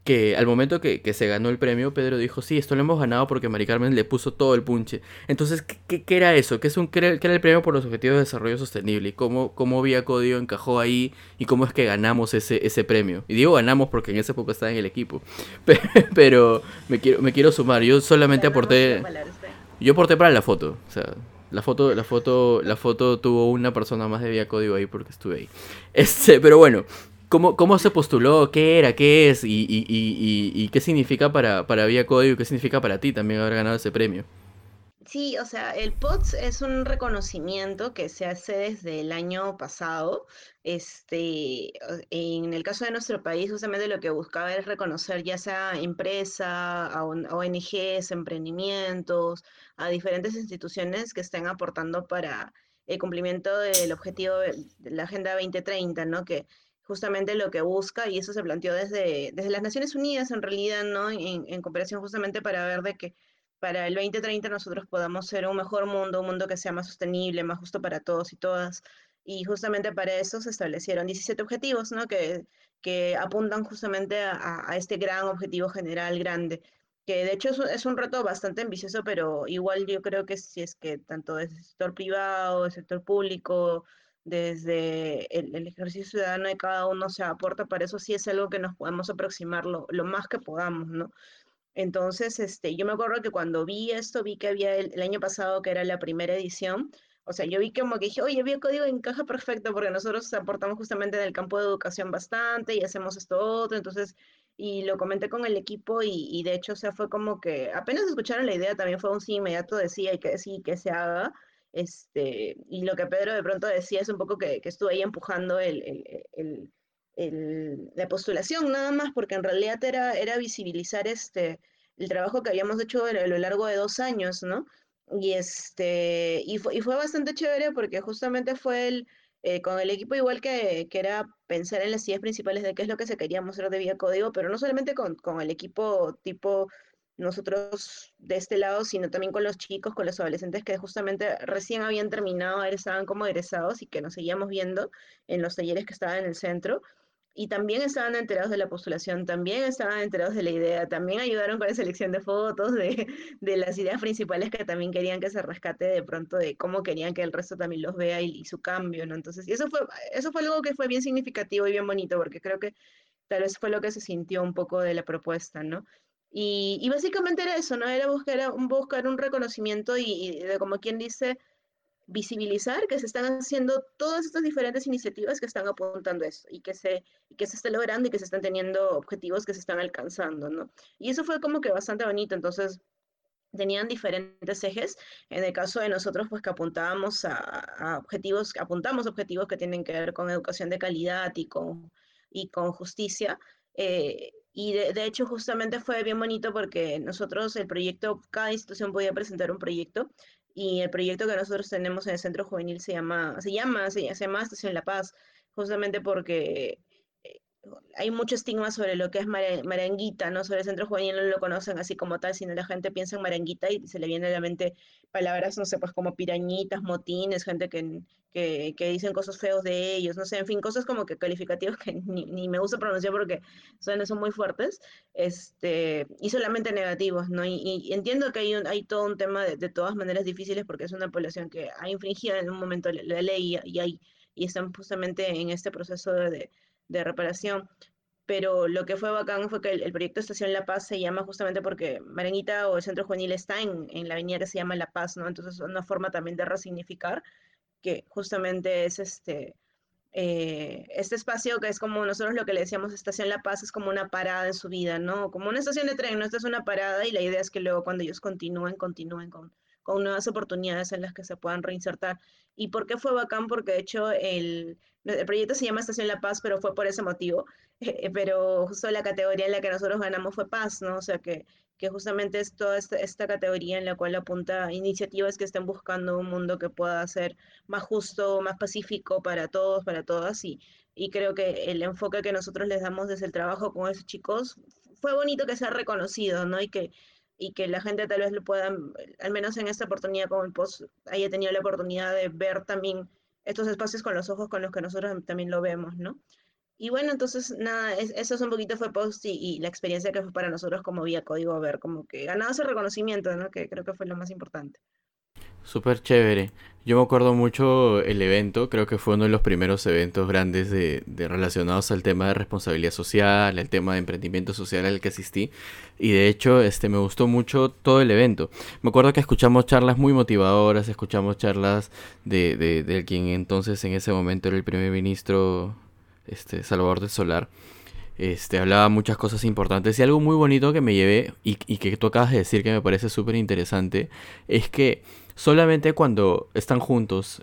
que al momento que, se ganó el premio, Pedro dijo, sí, esto lo hemos ganado porque Mari Carmen le puso todo el punche. Entonces, ¿qué, qué, era eso? ¿Qué, es un, qué, era, el premio por los objetivos de desarrollo sostenible? ¿Y cómo, cómo Vía Código encajó ahí? ¿Y cómo es que ganamos ese, ese premio? Y digo ganamos porque en esa época estaba en el equipo. Pero me quiero, me quiero sumar. Yo solamente aporté... Yo aporté para la foto. O sea, la foto, la foto, la foto tuvo una persona más de Vía Código ahí porque estuve ahí. Este, pero bueno, ¿Cómo, se postuló? ¿Qué era? ¿Qué es? ¿Y, qué significa para, para Vía Código y qué significa para ti también haber ganado ese premio? Sí, o sea, el POTS es un reconocimiento que se hace desde el año pasado. Este, en el caso de nuestro país, justamente lo que buscaba es reconocer ya sea empresa, a ONGs, emprendimientos, a diferentes instituciones que estén aportando para el cumplimiento del objetivo de la Agenda 2030, ¿no? Que justamente lo que busca, y eso se planteó desde, desde las Naciones Unidas en realidad, ¿no? En, en cooperación justamente para ver de que para el 2030 nosotros podamos ser un mejor mundo, un mundo que sea más sostenible, más justo para todos y todas. Y justamente para eso se establecieron 17 objetivos, ¿no? Que, que apuntan justamente a, a este gran objetivo general grande que de hecho es un, reto bastante ambicioso, pero igual yo creo que si es que tanto desde el sector privado, el sector público, desde el, ejercicio ciudadano de cada uno se aporta, para eso sí es algo que nos podemos aproximar lo, más que podamos, ¿no? Entonces, este, yo me acuerdo que cuando vi esto, vi que había el, año pasado, que era la primera edición, o sea, yo vi como que dije, oye, el código encaja perfecto porque nosotros aportamos justamente en el campo de educación bastante y hacemos esto otro, entonces, y lo comenté con el equipo y, de hecho, o sea, fue como que apenas escucharon la idea, también fue un sí inmediato, decía y que sí, que se haga. Este, y lo que Pedro de pronto decía es un poco que, que estuve ahí empujando el, el, el, la postulación nada más, porque en realidad era, era visibilizar este, el trabajo que habíamos hecho a lo largo de dos años, ¿no? Y, este, y, fue, y fue bastante chévere porque justamente fue el, eh, con el equipo igual que, que, era pensar en las ideas principales de qué es lo que se quería mostrar de vía código, pero no solamente con, con el equipo tipo nosotros de este lado, sino también con los chicos, con los adolescentes que justamente recién habían terminado, estaban como egresados y que nos seguíamos viendo en los talleres que estaban en el centro. Y también estaban enterados de la postulación, también estaban enterados de la idea, también ayudaron con la selección de fotos, de, de las ideas principales que también querían que se rescate de pronto de cómo querían que el resto también los vea y, su cambio, ¿no? Entonces, y eso fue, eso fue algo que fue bien significativo y bien bonito, porque creo que tal vez fue lo que se sintió un poco de la propuesta, ¿no? Y, básicamente era eso, ¿no? Era buscar, buscar un reconocimiento y, de como quien dice, visibilizar que se están haciendo todas estas diferentes iniciativas que están apuntando a eso y que se, que se está logrando y que se están teniendo objetivos que se están alcanzando, ¿no? Y eso fue como que bastante bonito, entonces tenían diferentes ejes. En el caso de nosotros, pues que apuntábamos a, a objetivos, apuntamos objetivos que tienen que ver con educación de calidad y con y con justicia. Eh, y de, hecho justamente fue bien bonito porque nosotros el proyecto, cada institución podía presentar un proyecto y el proyecto que nosotros tenemos en el centro juvenil se llama, se llama, se, llama Estación La Paz, justamente porque hay mucho estigma sobre lo que es Maranguita, ¿no? Sobre el centro juvenil no lo conocen así como tal, sino la gente piensa en Maranguita y se le viene a la mente palabras, no sé, pues como pirañitas, motines, gente que, que, que dicen cosas feos de ellos, no sé, en fin, cosas como que calificativos que ni, ni me gusta pronunciar porque son, son muy fuertes, este, y solamente negativos, ¿no? Y, entiendo que hay, hay todo un tema de, de, todas maneras difíciles porque es una población que ha infringido en un momento la, ley y, hay, y están justamente en este proceso de de reparación. Pero lo que fue bacán fue que el, proyecto Estación La Paz se llama justamente porque Marenguita o el Centro Juvenil está en, en la avenida que se llama La Paz, ¿no? Entonces es una forma también de resignificar que justamente es este, eh, este espacio que es como nosotros lo que le decíamos Estación La Paz es como una parada en su vida, ¿no? Como una estación de tren, ¿no? Esta es una parada y la idea es que luego cuando ellos continúen, continúen con, con nuevas oportunidades en las que se puedan reinsertar. ¿Y por qué fue bacán? Porque de hecho el, proyecto se llama Estación La Paz, pero fue por ese motivo. Eh, pero justo la categoría en la que nosotros ganamos fue paz, ¿no? O sea que, que justamente es toda esta, esta, categoría en la cual apunta iniciativas que estén buscando un mundo que pueda ser más justo, más pacífico para todos, para todas. Y, y creo que el enfoque que nosotros les damos desde el trabajo con esos chicos fue bonito que sea reconocido, ¿no? Y que, y que la gente tal vez lo pueda, al menos en esta oportunidad como el post, haya tenido la oportunidad de ver también estos espacios con los ojos con los que nosotros también lo vemos, ¿no? Y bueno, entonces, nada, eso es un poquito fue post y, la experiencia que fue para nosotros como vía código, ver, como que ganado ese reconocimiento, ¿no? Que creo que fue lo más importante. Súper chévere. Yo me acuerdo mucho el evento, creo que fue uno de los primeros eventos grandes de, relacionados al tema de responsabilidad social, el tema de emprendimiento social al que asistí. Y de hecho, este me gustó mucho todo el evento. Me acuerdo que escuchamos charlas muy motivadoras, escuchamos charlas de, de, de quien entonces en ese momento era el primer ministro, este, Salvador del Solar. Este, hablaba muchas cosas importantes y algo muy bonito que me llevé y, y que tú acabas de decir que me parece súper interesante es que Solamente cuando están juntos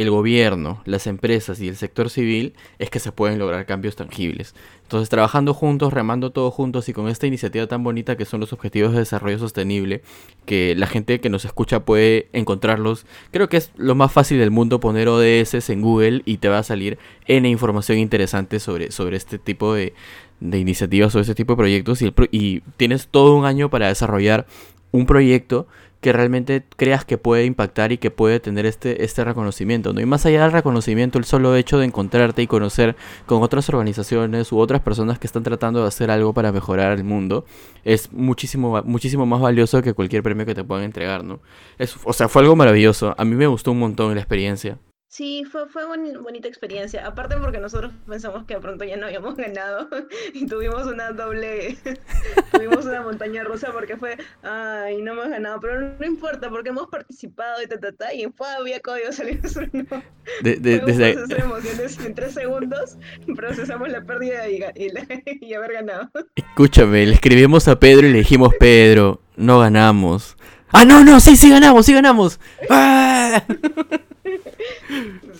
el gobierno, las empresas y el sector civil es que se pueden lograr cambios tangibles. Entonces, trabajando juntos, remando todos juntos y con esta iniciativa tan bonita que son los Objetivos de Desarrollo Sostenible, que la gente que nos escucha puede encontrarlos, creo que es lo más fácil del mundo poner ODS en Google y te va a salir N información interesante sobre, sobre este tipo de, iniciativas o este tipo de proyectos y, y tienes todo un año para desarrollar un proyecto que realmente creas que puede impactar y que puede tener este, este reconocimiento, ¿no? Y más allá del reconocimiento, el solo hecho de encontrarte y conocer con otras organizaciones u otras personas que están tratando de hacer algo para mejorar el mundo es muchísimo, muchísimo más valioso que cualquier premio que te puedan entregar, ¿no? Es, o sea, fue algo maravilloso. A mí me gustó un montón la experiencia. Sí, fue, fue una bonita experiencia. Aparte porque nosotros pensamos que de pronto ya no habíamos ganado y tuvimos una doble, tuvimos una montaña rusa porque fue, ay, no hemos ganado, pero no, importa porque hemos participado y ta, ta, ta, y fue, había código salió no. De, de, desde... emociones en tres segundos, procesamos la pérdida y, y, y haber ganado. Escúchame, le escribimos a Pedro y le dijimos, Pedro, no ganamos. Ah, no, no, sí, sí ganamos, sí ganamos. ¡Ah!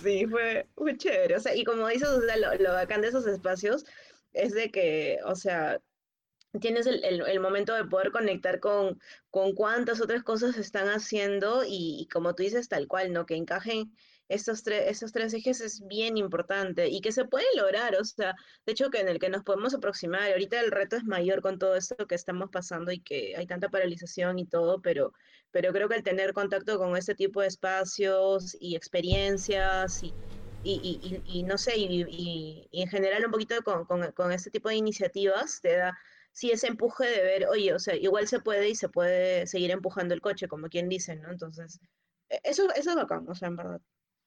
Sí, fue, fue chévere. O sea, y como dices, lo, lo bacán de esos espacios es de que, o sea, tienes el, el, momento de poder conectar con, con cuántas otras cosas están haciendo y, y, como tú dices, tal cual, ¿no? Que encajen estos, tres, estos tres ejes es bien importante y que se puede lograr, o sea, de hecho que en el que nos podemos aproximar, ahorita el reto es mayor con todo esto que estamos pasando y que hay tanta paralización y todo, pero, pero creo que el tener contacto con este tipo de espacios y experiencias y, y, y, no sé, y, en general un poquito con, con, con este tipo de iniciativas te da sí ese empuje de ver, oye, o sea, igual se puede y se puede seguir empujando el coche, como quien dice, ¿no? Entonces, e, eso, eso es bacán, o sea, en verdad.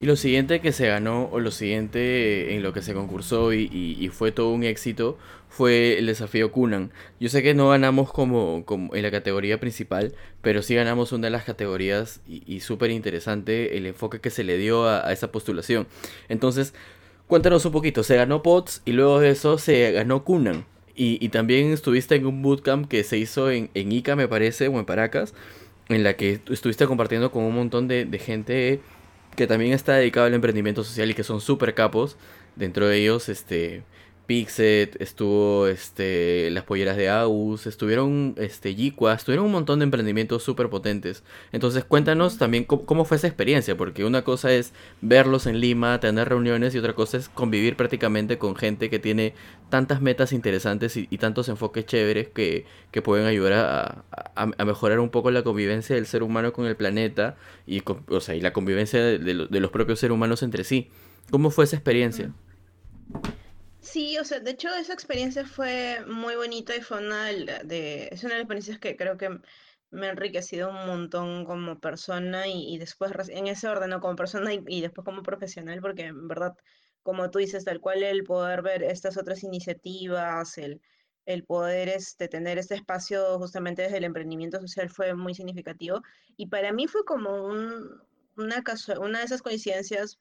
Y lo siguiente que se ganó, o lo siguiente en lo que se concursó y, fue todo un éxito, fue el desafío Kunan. Yo sé que no ganamos como, como en la categoría principal, pero sí ganamos una de las categorías y, súper interesante el enfoque que se le dio a, esa postulación. Entonces, cuéntanos un poquito, se ganó POTS y luego de eso se ganó Kunan. Y, también estuviste en un bootcamp que se hizo en, en Ica, me parece, o en Paracas, en la que estuviste compartiendo con un montón de gente que también está dedicado al emprendimiento social y que son súper capos. Dentro de ellos, este, Pixet, estuvo este, las polleras de Aus, estuvieron este, Yikwa, estuvieron un montón de emprendimientos súper potentes. Entonces cuéntanos también cómo, fue esa experiencia, porque una cosa es verlos en Lima, tener reuniones y otra cosa es convivir prácticamente con gente que tiene tantas metas interesantes y, tantos enfoques chéveres que, que pueden ayudar a, mejorar un poco la convivencia del ser humano con el planeta y, o sea, y la convivencia de, de, los propios seres humanos entre sí. ¿Cómo fue esa experiencia? Sí, o sea, de hecho esa experiencia fue muy bonita y fue una de, es una de las experiencias que creo que me ha enriquecido un montón como persona y, después en ese orden, ¿no? Como persona y, después como profesional, porque en verdad, como tú dices, tal cual el poder ver estas otras iniciativas, el, el poder este, tener este espacio justamente desde el emprendimiento social fue muy significativo. Y para mí fue como un, una, una de esas coincidencias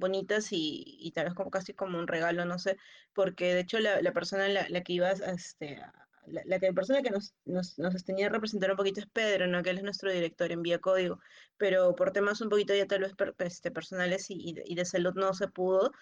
bonitas y, tal vez como casi como un regalo, no sé, porque de hecho la, la persona la, la que iba, este, la, la, persona que nos, nos, nos tenía que representar un poquito es Pedro, ¿no? que él es nuestro director en Vía Código, pero por temas un poquito ya tal vez este, personales y, y, de salud no se pudo,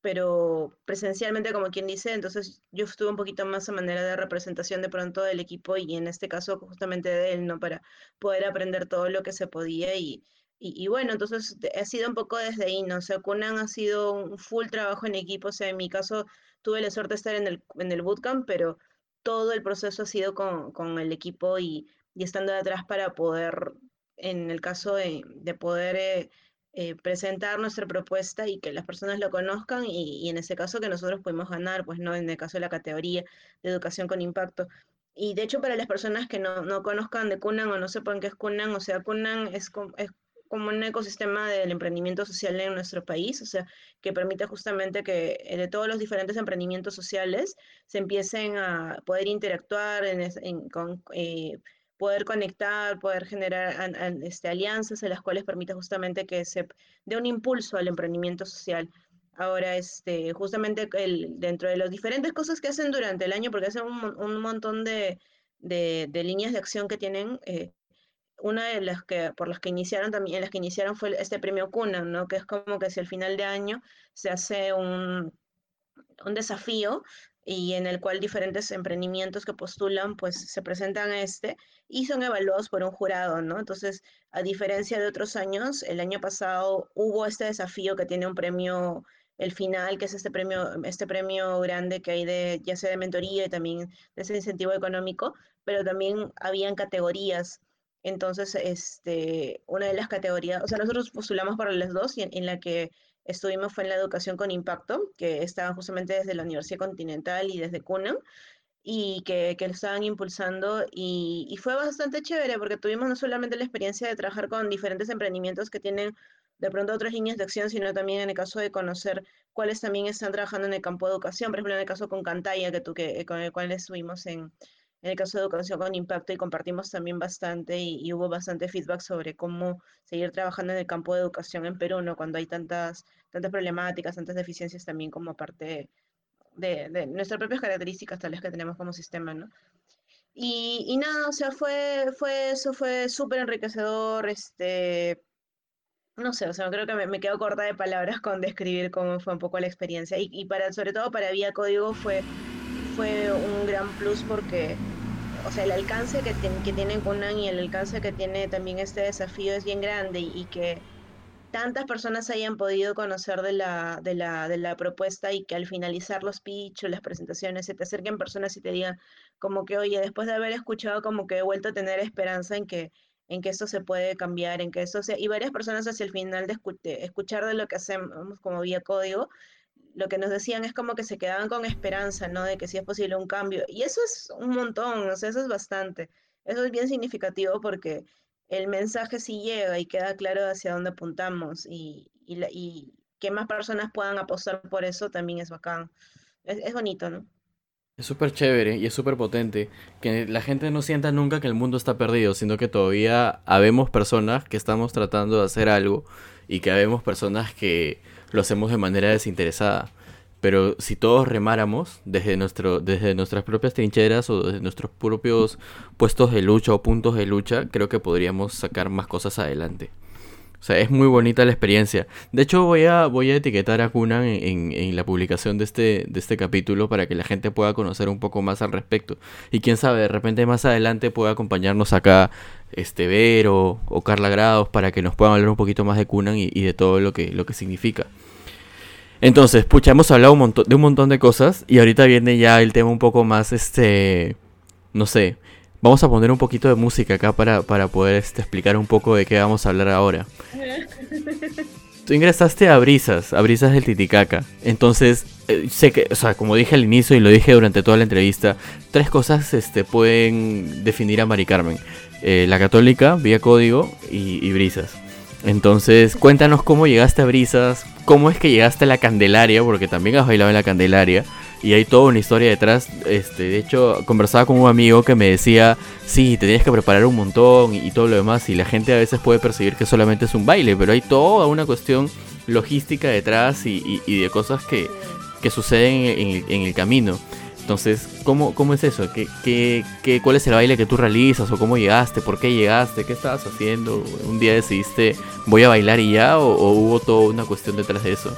pero presencialmente, como quien dice, entonces yo estuve un poquito más a manera de representación de pronto del equipo y en este caso justamente de él, ¿no? Para poder aprender todo lo que se podía y, y, bueno, entonces ha sido un poco desde ahí, ¿no? O sea, Kunan ha sido un full trabajo en equipo, o sea, en mi caso tuve la suerte de estar en el, en el bootcamp, pero todo el proceso ha sido con, con el equipo y, y, estando detrás para poder, en el caso de, de poder eh, eh, presentar nuestra propuesta y que las personas lo conozcan y, y, en ese caso que nosotros pudimos ganar, pues no, en el caso de la categoría de educación con impacto. Y de hecho, para las personas que no, no conozcan de Kunan o no sepan qué es Kunan, o sea, Kunan es, es como un ecosistema del emprendimiento social en nuestro país, o sea, que permite justamente que eh, de todos los diferentes emprendimientos sociales se empiecen a poder interactuar, en, con, eh, poder conectar, poder generar este, alianzas en las cuales permite justamente que se dé un impulso al emprendimiento social. Ahora, este, justamente el, dentro de las diferentes cosas que hacen durante el año, porque hacen un, un montón de, de, de, líneas de acción que tienen, eh, una de las que, por las que iniciaron también, las que iniciaron fue este premio CUNA, ¿no? Que es como que si al final de año se hace un, un desafío y en el cual diferentes emprendimientos que postulan, pues se presentan a este y son evaluados por un jurado, ¿no? Entonces, a diferencia de otros años, el año pasado hubo este desafío que tiene un premio, el final, que es este premio, este premio grande que hay de, ya sea de mentoría y también de ese incentivo económico, pero también habían categorías entonces, este, una de las categorías, o sea, nosotros postulamos para las dos y en, la que estuvimos fue en la educación con impacto, que estaban justamente desde la Universidad Continental y desde CUNA, y que, que lo estaban impulsando y, y, fue bastante chévere porque tuvimos no solamente la experiencia de trabajar con diferentes emprendimientos que tienen de pronto otras líneas de acción, sino también en el caso de conocer cuáles también están trabajando en el campo de educación, por ejemplo, en el caso con Cantaya, que tú, que, con el cual estuvimos en, en el caso de educación con impacto y compartimos también bastante y, hubo bastante feedback sobre cómo seguir trabajando en el campo de educación en Perú, ¿no? Cuando hay tantas, tantas problemáticas, tantas deficiencias también como parte de, de nuestras propias características tales que tenemos como sistema, ¿no? Y, y nada, o sea, fue, fue eso, fue súper enriquecedor, este, no sé, o sea, creo que me, me, quedo corta de palabras con describir cómo fue un poco la experiencia. Y, y para, sobre todo para Vía Código fue, fue un gran plus porque o sea, el alcance que, que tiene Conan y el alcance que tiene también este desafío es bien grande y, que tantas personas hayan podido conocer de la, de la, de la propuesta y que al finalizar los pitch o las presentaciones se te acerquen personas y te digan como que, oye, después de haber escuchado como que he vuelto a tener esperanza en que en que esto se puede cambiar, en que esto se... Y varias personas hacia el final de escuchar de lo que hacemos como vía código, lo que nos decían es como que se quedaban con esperanza, ¿no? De que sí es posible un cambio. Y eso es un montón, o sea, eso es bastante. Eso es bien significativo porque el mensaje sí llega y queda claro hacia dónde apuntamos y, y, que más personas puedan apostar por eso también es bacán. Es, bonito, ¿no? Es súper chévere y es súper potente que la gente no sienta nunca que el mundo está perdido, sino que todavía habemos personas que estamos tratando de hacer algo y que habemos personas que lo hacemos de manera desinteresada. Pero si todos remáramos desde, nuestro, desde nuestras propias trincheras o desde nuestros propios puestos de lucha o puntos de lucha, creo que podríamos sacar más cosas adelante. O sea, es muy bonita la experiencia. De hecho, voy a, voy a etiquetar a Kunan en, en, la publicación de este, de este capítulo para que la gente pueda conocer un poco más al respecto. Y quién sabe, de repente más adelante pueda acompañarnos acá este o Carla Grados para que nos puedan hablar un poquito más de Kunan y, de todo lo que, lo que significa. Entonces, pucha, hemos hablado un de un montón de cosas y ahorita viene ya el tema un poco más, este, no sé, vamos a poner un poquito de música acá para, para poder este, explicar un poco de qué vamos a hablar ahora. Tú ingresaste a Brisas, a Brisas del Titicaca. Entonces, eh, sé que, o sea, como dije al inicio y lo dije durante toda la entrevista, tres cosas este, pueden definir a Mari Carmen. Eh, la católica, vía código y, Brisas. Entonces, cuéntanos cómo llegaste a Brisas, cómo es que llegaste a la Candelaria, porque también has bailado en la Candelaria. Y hay toda una historia detrás. Este, de hecho, conversaba con un amigo que me decía, sí, te tienes que preparar un montón y, todo lo demás. Y la gente a veces puede percibir que solamente es un baile, pero hay toda una cuestión logística detrás y, de cosas que, que suceden en el camino. Entonces, ¿cómo, cómo es eso? ¿Qué, qué, qué, cuál es el baile que tú realizas? ¿O cómo llegaste? ¿Por qué llegaste? ¿Qué estabas haciendo? ¿Un día decidiste voy a bailar y ya? ¿O, hubo toda una cuestión detrás de eso?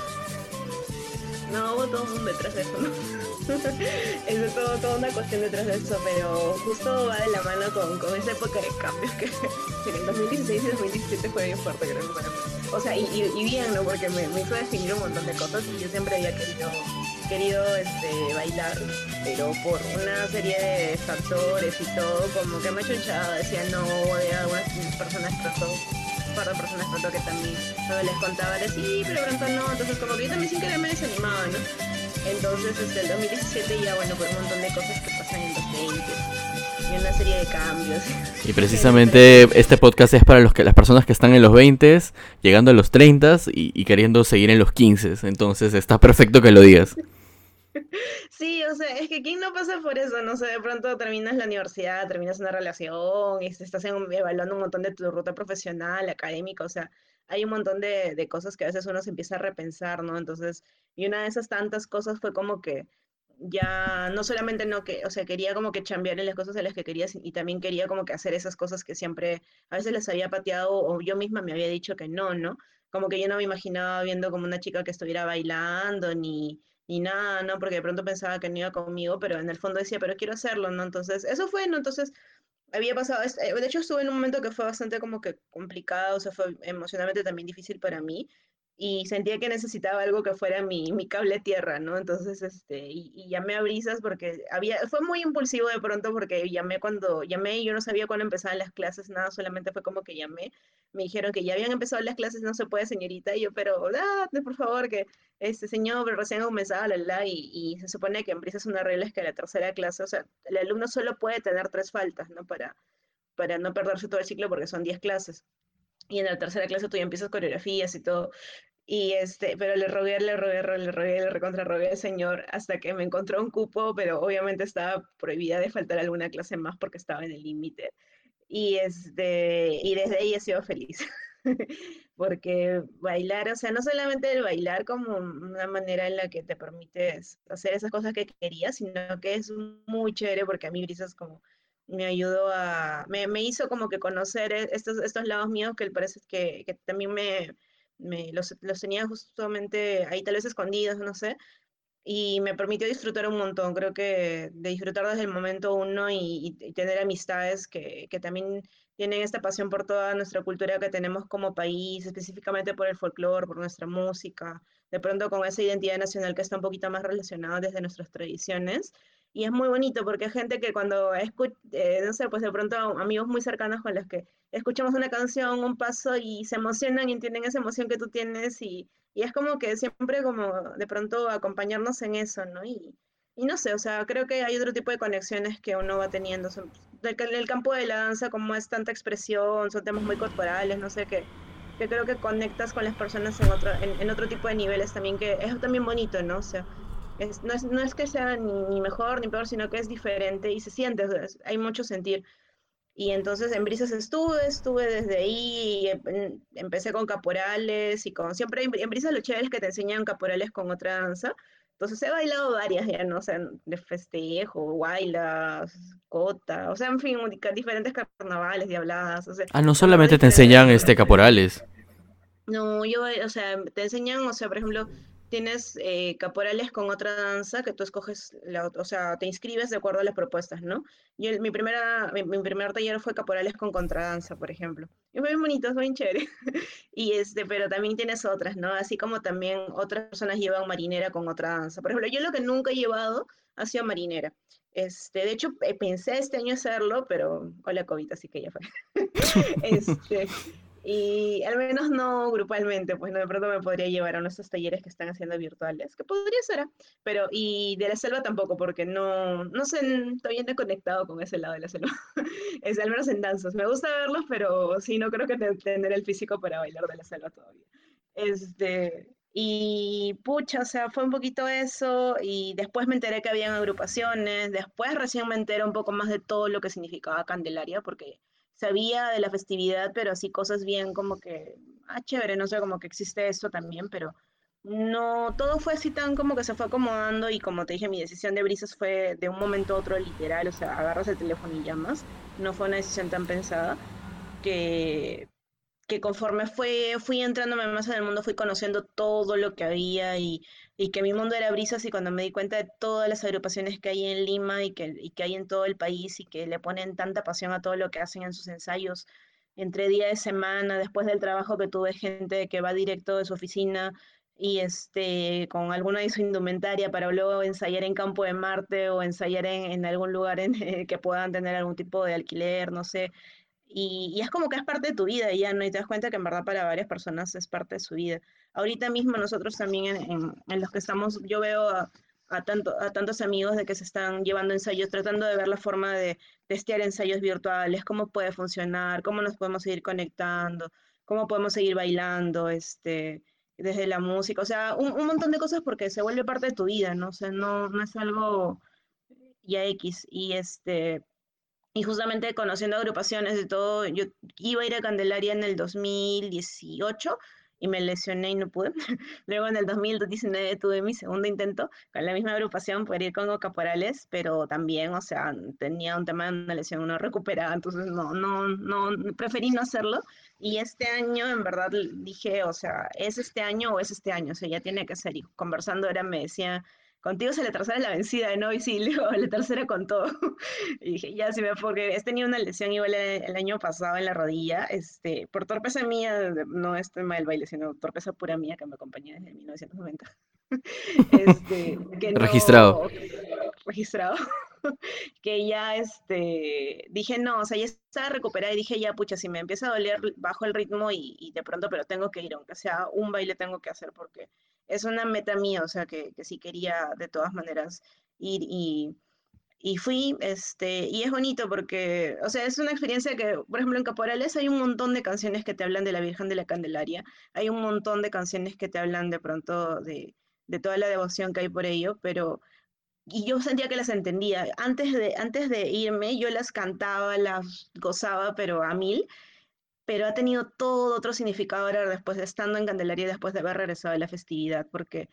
No, hubo todo un detrás de eso, ¿no? es todo, toda una cuestión detrás de eso, pero justo va de la mano con, con esa época de cambios que, en 2016 y 2017 fue bien fuerte, creo, para mí. O sea, y, y, bien, ¿no? Porque me, me hizo definir un montón de cosas y yo siempre había querido querido este, bailar, pero por una serie de factores y todo, como que me chonchaba, decía no, de algunas personas trató, un par de personas trató que también no les contaba, de sí, pero pronto no, entonces como que yo también sin querer me desanimaba, ¿no? Entonces, este, el 2017 ya, bueno, por un montón de cosas que pasan en los 20 y una serie de cambios. Y precisamente este podcast es para los que, las personas que están en los 20, llegando a los 30 y, y queriendo seguir en los 15. Entonces está perfecto que lo digas. Sí, o sea, es que ¿quién no pasa por eso? No sé, de pronto terminas la universidad, terminas una relación y estás evaluando un montón de tu ruta profesional, académica, o sea, hay un montón de, cosas que a veces uno se empieza a repensar, ¿no? Entonces, y una de esas tantas cosas fue como que ya no solamente no que, o sea, quería como que chambear en las cosas en las que quería y también quería como que hacer esas cosas que siempre a veces les había pateado o yo misma me había dicho que no, ¿no? Como que yo no me imaginaba viendo como una chica que estuviera bailando ni y nada, ¿no? Porque de pronto pensaba que no iba conmigo, pero en el fondo decía, pero quiero hacerlo, ¿no? Entonces, eso fue, ¿no? Entonces, había pasado, eh, de hecho estuve en un momento que fue bastante como que complicado, o sea, fue emocionalmente también difícil para mí, y sentía que necesitaba algo que fuera mi, mi cable tierra, ¿no? Entonces, este, y, llamé a Brisas porque había, fue muy impulsivo de pronto porque llamé cuando, llamé y yo no sabía cuándo empezaban las clases, nada, solamente fue como que llamé, me dijeron que ya habían empezado las clases, no se puede, señorita, y yo, pero, date, por favor, que este señor recién comenzaba, la, la, y, y se supone que en Brisas una regla es que la tercera clase, o sea, el alumno solo puede tener tres faltas, ¿no? Para, para no perderse todo el ciclo porque son diez clases y en la tercera clase tú ya empiezas coreografías y todo. Y este, pero le rogué, le rogué, le rogué, le recontra rogué al señor hasta que me encontró un cupo, pero obviamente estaba prohibida de faltar alguna clase más porque estaba en el límite. Y este, y desde ahí he sido feliz. porque bailar, o sea, no solamente el bailar como una manera en la que te permites hacer esas cosas que querías, sino que es muy chévere porque a mí Brisas como me ayudó a, me, me hizo como que conocer e, estos, estos lados míos que parece que, que también me, me los, los, tenía justamente ahí tal vez escondidos, no sé, y me permitió disfrutar un montón, creo que de disfrutar desde el momento uno y, y tener amistades que, que, también tienen esta pasión por toda nuestra cultura que tenemos como país, específicamente por el folclore, por nuestra música, de pronto con esa identidad nacional que está un poquito más relacionada desde nuestras tradiciones. Y es muy bonito porque hay gente que cuando escucha, eh, no sé, pues de pronto amigos muy cercanos con los que escuchamos una canción, un paso y se emocionan y entienden esa emoción que tú tienes y, y es como que siempre como de pronto acompañarnos en eso, ¿no? Y, y no sé, o sea, creo que hay otro tipo de conexiones que uno va teniendo. En el campo de la danza, como es tanta expresión, son temas muy corporales, no sé, que, que creo que conectas con las personas en otro, en, en otro tipo de niveles también, que es también bonito, ¿no? O sea, no, es, no, es, que sea ni, mejor ni peor, sino que es diferente y se siente, hay mucho sentir. Y entonces en Brisas estuve, estuve desde ahí, em, empecé con caporales y con, siempre en Brisas lo chévere es que te enseñan caporales con otra danza. Entonces he bailado varias ya, no sé, de festejo, bailas, cota, o sea, en fin, diferentes carnavales, diabladas. O sea, ah, no solamente te enseñan este caporales. No, yo, o sea, te enseñan, o sea, por ejemplo, tienes eh, caporales con otra danza que tú escoges, la, o sea, te inscribes de acuerdo a las propuestas, ¿no? Yo, mi, primera, mi, primer taller fue caporales con contradanza, por ejemplo. Y fue bien bonito, fue bien chévere. y este, pero también tienes otras, ¿no? Así como también otras personas llevan marinera con otra danza. Por ejemplo, yo lo que nunca he llevado ha sido marinera. Este, de hecho, eh, pensé este año hacerlo, pero hola COVID, así que ya fue. este, y al menos no grupalmente, pues no de pronto me podría llevar a nuestros talleres que están haciendo virtuales, que podría ser, ¿ah? pero y de la selva tampoco, porque no, no sé, todavía no he conectado con ese lado de la selva, es al menos en danzas, me gusta verlos, pero sí, no creo que tener el físico para bailar de la selva todavía. Este, y pucha, o sea, fue un poquito eso, y después me enteré que habían agrupaciones, después recién me enteré un poco más de todo lo que significaba Candelaria, porque sabía de la festividad, pero así cosas bien como que, ah, chévere, no sé, como que existe esto también, pero no, todo fue así tan como que se fue acomodando y como te dije, mi decisión de brisas fue de un momento a otro literal, o sea, agarras el teléfono y llamas, no fue una decisión tan pensada que, que conforme fue, fui entrándome más en el mundo, fui conociendo todo lo que había y, y, que mi mundo era brisas y cuando me di cuenta de todas las agrupaciones que hay en Lima y que, y que hay en todo el país y que le ponen tanta pasión a todo lo que hacen en sus ensayos, entre día de semana, después del trabajo que tuve gente que va directo de su oficina y este, con alguna de su indumentaria para luego ensayar en Campo de Marte o ensayar en, en algún lugar en, que puedan tener algún tipo de alquiler, no sé, y, es como que es parte de tu vida ya, ¿no? Y te das cuenta que en verdad para varias personas es parte de su vida. Ahorita mismo nosotros también en, los que estamos, yo veo a, a, tanto, a tantos amigos de que se están llevando ensayos, tratando de ver la forma de testear ensayos virtuales, cómo puede funcionar, cómo nos podemos seguir conectando, cómo podemos seguir bailando, este, desde la música, o sea, un, un montón de cosas porque se vuelve parte de tu vida, ¿no? O no, no es algo ya X. Y este, y justamente conociendo agrupaciones de todo, yo iba a ir a Candelaria en el 2018 y me lesioné y no pude. Luego en el 2019 tuve mi segundo intento con la misma agrupación por ir con Caporales, pero también, o sea, tenía un tema de una lesión no recuperada, entonces no, no, no, preferí no hacerlo. Y este año, en verdad, dije, o sea, ¿es este año o es este año? O sea, ya tiene que ser. Y conversando ahora me decía contigo se la tercera la vencida, ¿no? Y sí, luego la tercera con todo. y dije, ya sí, porque he tenido una lesión igual el, año pasado en la rodilla, este, por torpeza mía, no es tema del baile, sino torpeza pura mía que me acompaña desde 1990. este, registrado. Registrado. que ya este, dije, no, o sea, ya estaba recuperada y dije, ya, pucha, si me empieza a doler, bajo el ritmo y, y de pronto, pero tengo que ir, aunque sea un baile tengo que hacer porque es una meta mía, o sea, que, que sí quería de todas maneras ir y, y fui, este, y es bonito porque, o sea, es una experiencia que, por ejemplo, en Caporales hay un montón de canciones que te hablan de la Virgen de la Candelaria, hay un montón de canciones que te hablan de pronto de, de toda la devoción que hay por ello, pero y yo sentía que las entendía. Antes de, antes de irme, yo las cantaba, las gozaba, pero a mil, pero ha tenido todo otro significado ahora después de estando en Candelaria, después de haber regresado de la festividad, porque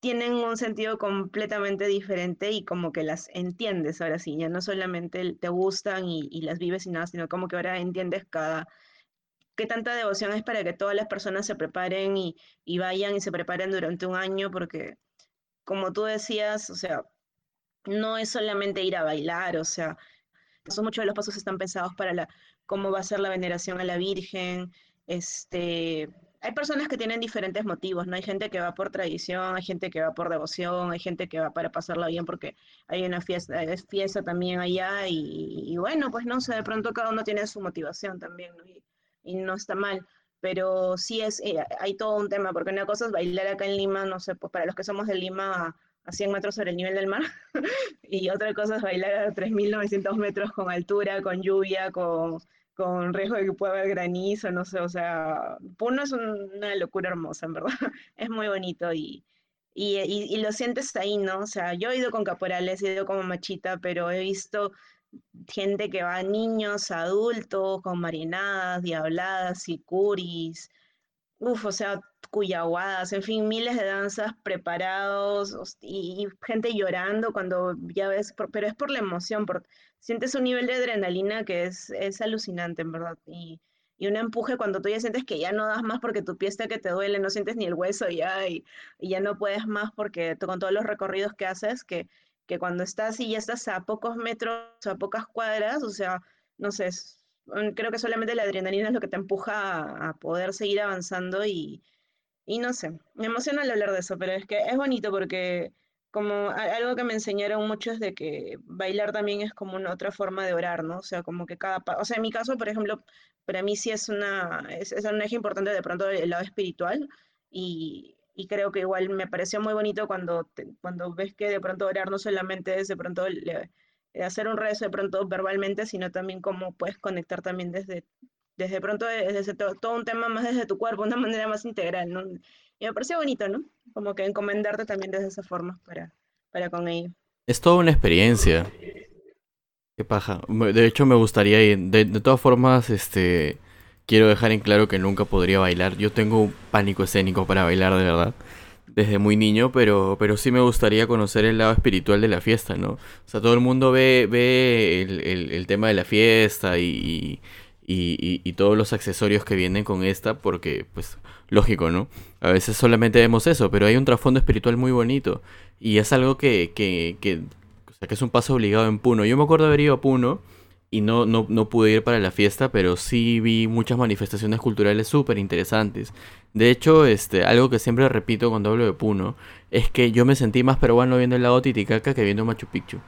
tienen un sentido completamente diferente y como que las entiendes ahora sí, ya no solamente te gustan y, las vives y nada, sino como que ahora entiendes cada, qué tanta devoción es para que todas las personas se preparen y, y vayan y se preparen durante un año, porque como tú decías, o sea, no es solamente ir a bailar, o sea, muchos de los pasos están pensados para la, cómo va a ser la veneración a la Virgen. Este, hay personas que tienen diferentes motivos, ¿no? Hay gente que va por tradición, hay gente que va por devoción, hay gente que va para pasarla bien porque hay una fiesta, es fiesta también allá y, bueno, pues no sé, de pronto cada uno tiene su motivación también, ¿no? Y, no está mal, pero sí es, eh, hay todo un tema, porque una cosa es bailar acá en Lima, no sé, pues para los que somos de Lima a 100 metros sobre el nivel del mar, y otra cosa es bailar a 3.900 metros con altura, con lluvia, con con riesgo de que pueda haber granizo, no sé, o sea, Puno es una locura hermosa, en verdad, es muy bonito y, y, y, lo sientes ahí, ¿no? O sea, yo he ido con caporales, he ido como machita, pero he visto gente que va, niños, adultos, con marinadas, diabladas, sicuris, uff, o sea, cuyaguadas, en fin, miles de danzas preparados y, gente llorando cuando ya ves, pero es por la emoción, por, sientes un nivel de adrenalina que es, es alucinante, en verdad. Y, y un empuje cuando tú ya sientes que ya no das más porque tu pie está que te duele, no sientes ni el hueso ya y, ya no puedes más porque con todos los recorridos que haces, que, que cuando estás y ya estás a pocos metros, a pocas cuadras, o sea, no sé, creo que solamente la adrenalina es lo que te empuja a, poder seguir avanzando y, y no sé, me emociona al hablar de eso, pero es que es bonito porque como algo que me enseñaron muchos de que bailar también es como una otra forma de orar, ¿no? O sea, como que cada, o sea, en mi caso, por ejemplo, para mí sí es una, es, un eje importante de pronto el lado espiritual y, y creo que igual me pareció muy bonito cuando, cuando ves que de pronto orar no solamente es de pronto hacer un rezo de pronto verbalmente, sino también cómo puedes conectar también desde, desde pronto, desde todo, todo un tema más desde tu cuerpo, una manera más integral, ¿no? Y me pareció bonito, ¿no? Como que encomendarte también de esa forma para, para con ello. Es toda una experiencia. Qué paja. De hecho, me gustaría ir. De, todas formas, este. Quiero dejar en claro que nunca podría bailar. Yo tengo un pánico escénico para bailar, de verdad. Desde muy niño, pero, pero sí me gustaría conocer el lado espiritual de la fiesta, ¿no? O sea, todo el mundo ve, ve el, el, tema de la fiesta y, y, y, todos los accesorios que vienen con esta, porque, pues, lógico, ¿no? A veces solamente vemos eso, pero hay un trasfondo espiritual muy bonito. Y es algo que, que, que, o sea, que es un paso obligado en Puno. Yo me acuerdo haber ido a Puno y no, no, no pude ir para la fiesta, pero sí vi muchas manifestaciones culturales súper interesantes. De hecho, este, algo que siempre repito cuando hablo de Puno es que yo me sentí más peruano viendo el lago Titicaca que viendo Machu Picchu.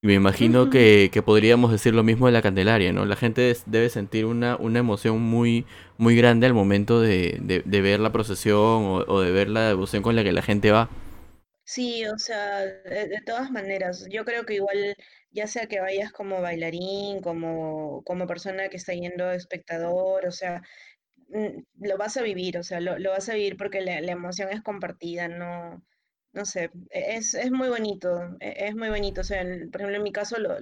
Y me imagino que, que, podríamos decir lo mismo de la Candelaria, ¿no? La gente debe sentir una, una emoción muy, muy grande al momento de, de, ver la procesión o, de ver la devoción con la que la gente va. Sí, o sea, de, todas maneras, yo creo que igual, ya sea que vayas como bailarín, como, como persona que está yendo espectador, o sea, mm, lo vas a vivir, o sea, lo, lo vas a vivir porque la, la emoción es compartida, no no sé, e-, es, es muy bonito, e-, es muy bonito. O sea, por ejemplo, en mi caso lo,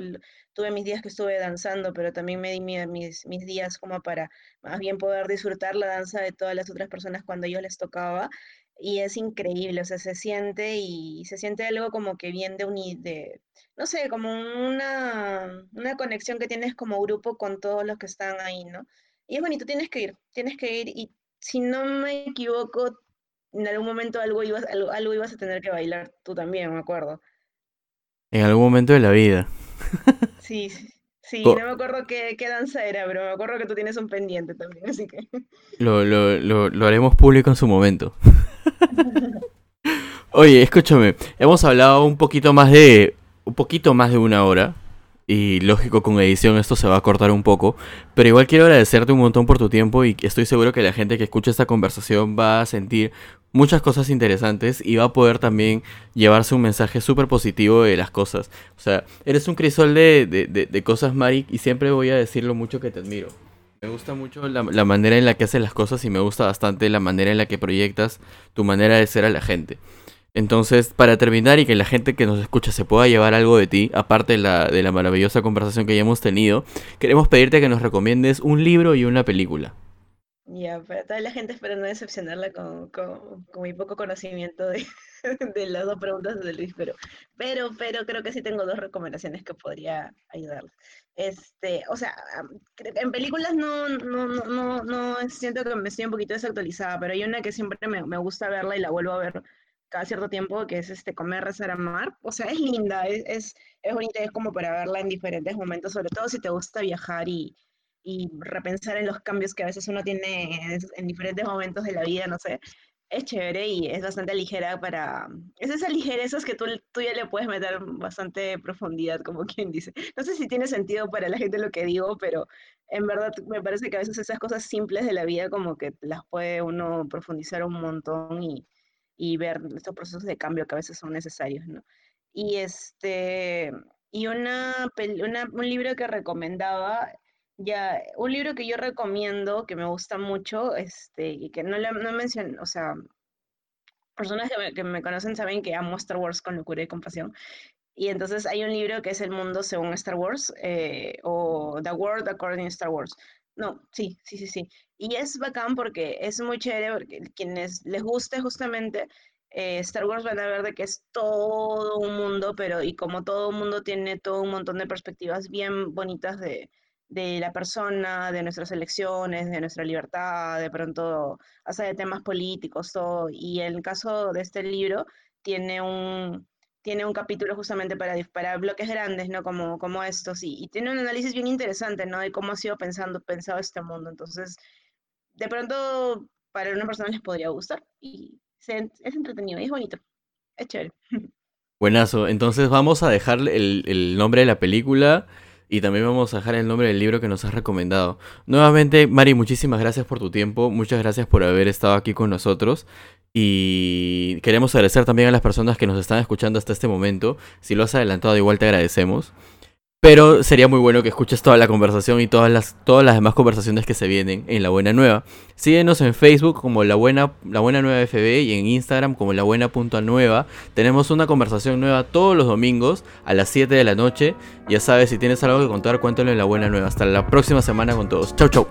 tuve mis días que estuve danzando, pero también me di mis, mis días como para más bien poder disfrutar la danza de todas las otras personas cuando yo les tocaba. Y es increíble, o sea, se siente y se siente algo como que bien de, unir de no sé, como una, una conexión que tienes como grupo con todos los que están ahí, ¿no? Y es bonito, tienes que ir, tienes que ir y si no me equivoco, en algún momento algo ibas, algo, ibas a tener que bailar tú también, me acuerdo. En algún momento de la vida. Sí, sí, no me acuerdo qué, danza era, pero me acuerdo que tú tienes un pendiente también, así que... Lo, lo, lo, lo haremos público en su momento. Oye, escúchame, hemos hablado un poquito más de un poquito más de una hora y lógico, con edición esto se va a cortar un poco. Pero igual quiero agradecerte un montón por tu tiempo y estoy seguro que la gente que escucha esta conversación va a sentir muchas cosas interesantes y va a poder también llevarse un mensaje súper positivo de las cosas. O sea, eres un crisol de, de, cosas, Mari, y siempre voy a decir lo mucho que te admiro. Me gusta mucho la, la manera en la que haces las cosas y me gusta bastante la manera en la que proyectas tu manera de ser a la gente. Entonces, para terminar y que la gente que nos escucha se pueda llevar algo de ti, aparte de la, de la maravillosa conversación que ya hemos tenido, queremos pedirte que nos recomiendes un libro y una película. Ya, para toda la gente espero no decepcionarla con, con, mi poco conocimiento de, de, las dos preguntas de Luis, pero, pero, pero creo que sí tengo dos recomendaciones que podría ayudarles. Este, o sea, en películas no, no, no, no, siento que me estoy un poquito desactualizada, pero hay una que siempre me, me gusta verla y la vuelvo a ver cada cierto tiempo, que es este Comer, Rezar, Amar. O sea, es linda, es, es, es bonita, es como para verla en diferentes momentos, sobre todo si te gusta viajar y, y repensar en los cambios que a veces uno tiene en, diferentes momentos de la vida, no sé. Es chévere y es bastante ligera para... Es esa ligereza que tú, tú ya le puedes meter bastante profundidad, como quien dice. No sé si tiene sentido para la gente lo que digo, pero en verdad me parece que a veces esas cosas simples de la vida como que las puede uno profundizar un montón y, y ver estos procesos de cambio que a veces son necesarios, ¿no? Y este, y una, un libro que recomendaba, ya, un libro que yo recomiendo, que me gusta mucho, este, y que no, le, no menciono, o sea, personas que me, que me, conocen saben que amo Star Wars con locura y compasión. Y entonces hay un libro que es El Mundo según Star Wars, eh, o The World According to Star Wars. No, sí, sí, sí, sí. Y es bacán porque es muy chévere, porque quienes les guste justamente eh, Star Wars van a ver de que es todo un mundo, pero y como todo un mundo tiene todo un montón de perspectivas bien bonitas de, de la persona, de nuestras elecciones, de nuestra libertad, de pronto hasta de temas políticos, todo. Y el caso de este libro tiene un, tiene un capítulo justamente para, para bloques grandes, ¿no? Como, como estos, y, y tiene un análisis bien interesante, ¿no? De cómo ha sido pensando, pensado este mundo. Entonces, de pronto, para una persona les podría gustar, y es entretenido, es bonito, es chévere. Buenazo, entonces vamos a dejar el, el nombre de la película y también vamos a dejar el nombre del libro que nos has recomendado. Nuevamente, Mari, muchísimas gracias por tu tiempo, muchas gracias por haber estado aquí con nosotros. Y queremos agradecer también a las personas que nos están escuchando hasta este momento. Si lo has adelantado, igual te agradecemos. Pero sería muy bueno que escuches toda la conversación y todas las, todas las demás conversaciones que se vienen en La Buena Nueva. Síguenos en Facebook como La Buena, la Buena Nueva FB y en Instagram como La Buena Punto Nueva. Tenemos una conversación nueva todos los domingos a las 7 de la noche. Ya sabes, si tienes algo que contar, cuéntalo en La Buena Nueva. Hasta la próxima semana con todos. Chau, chau.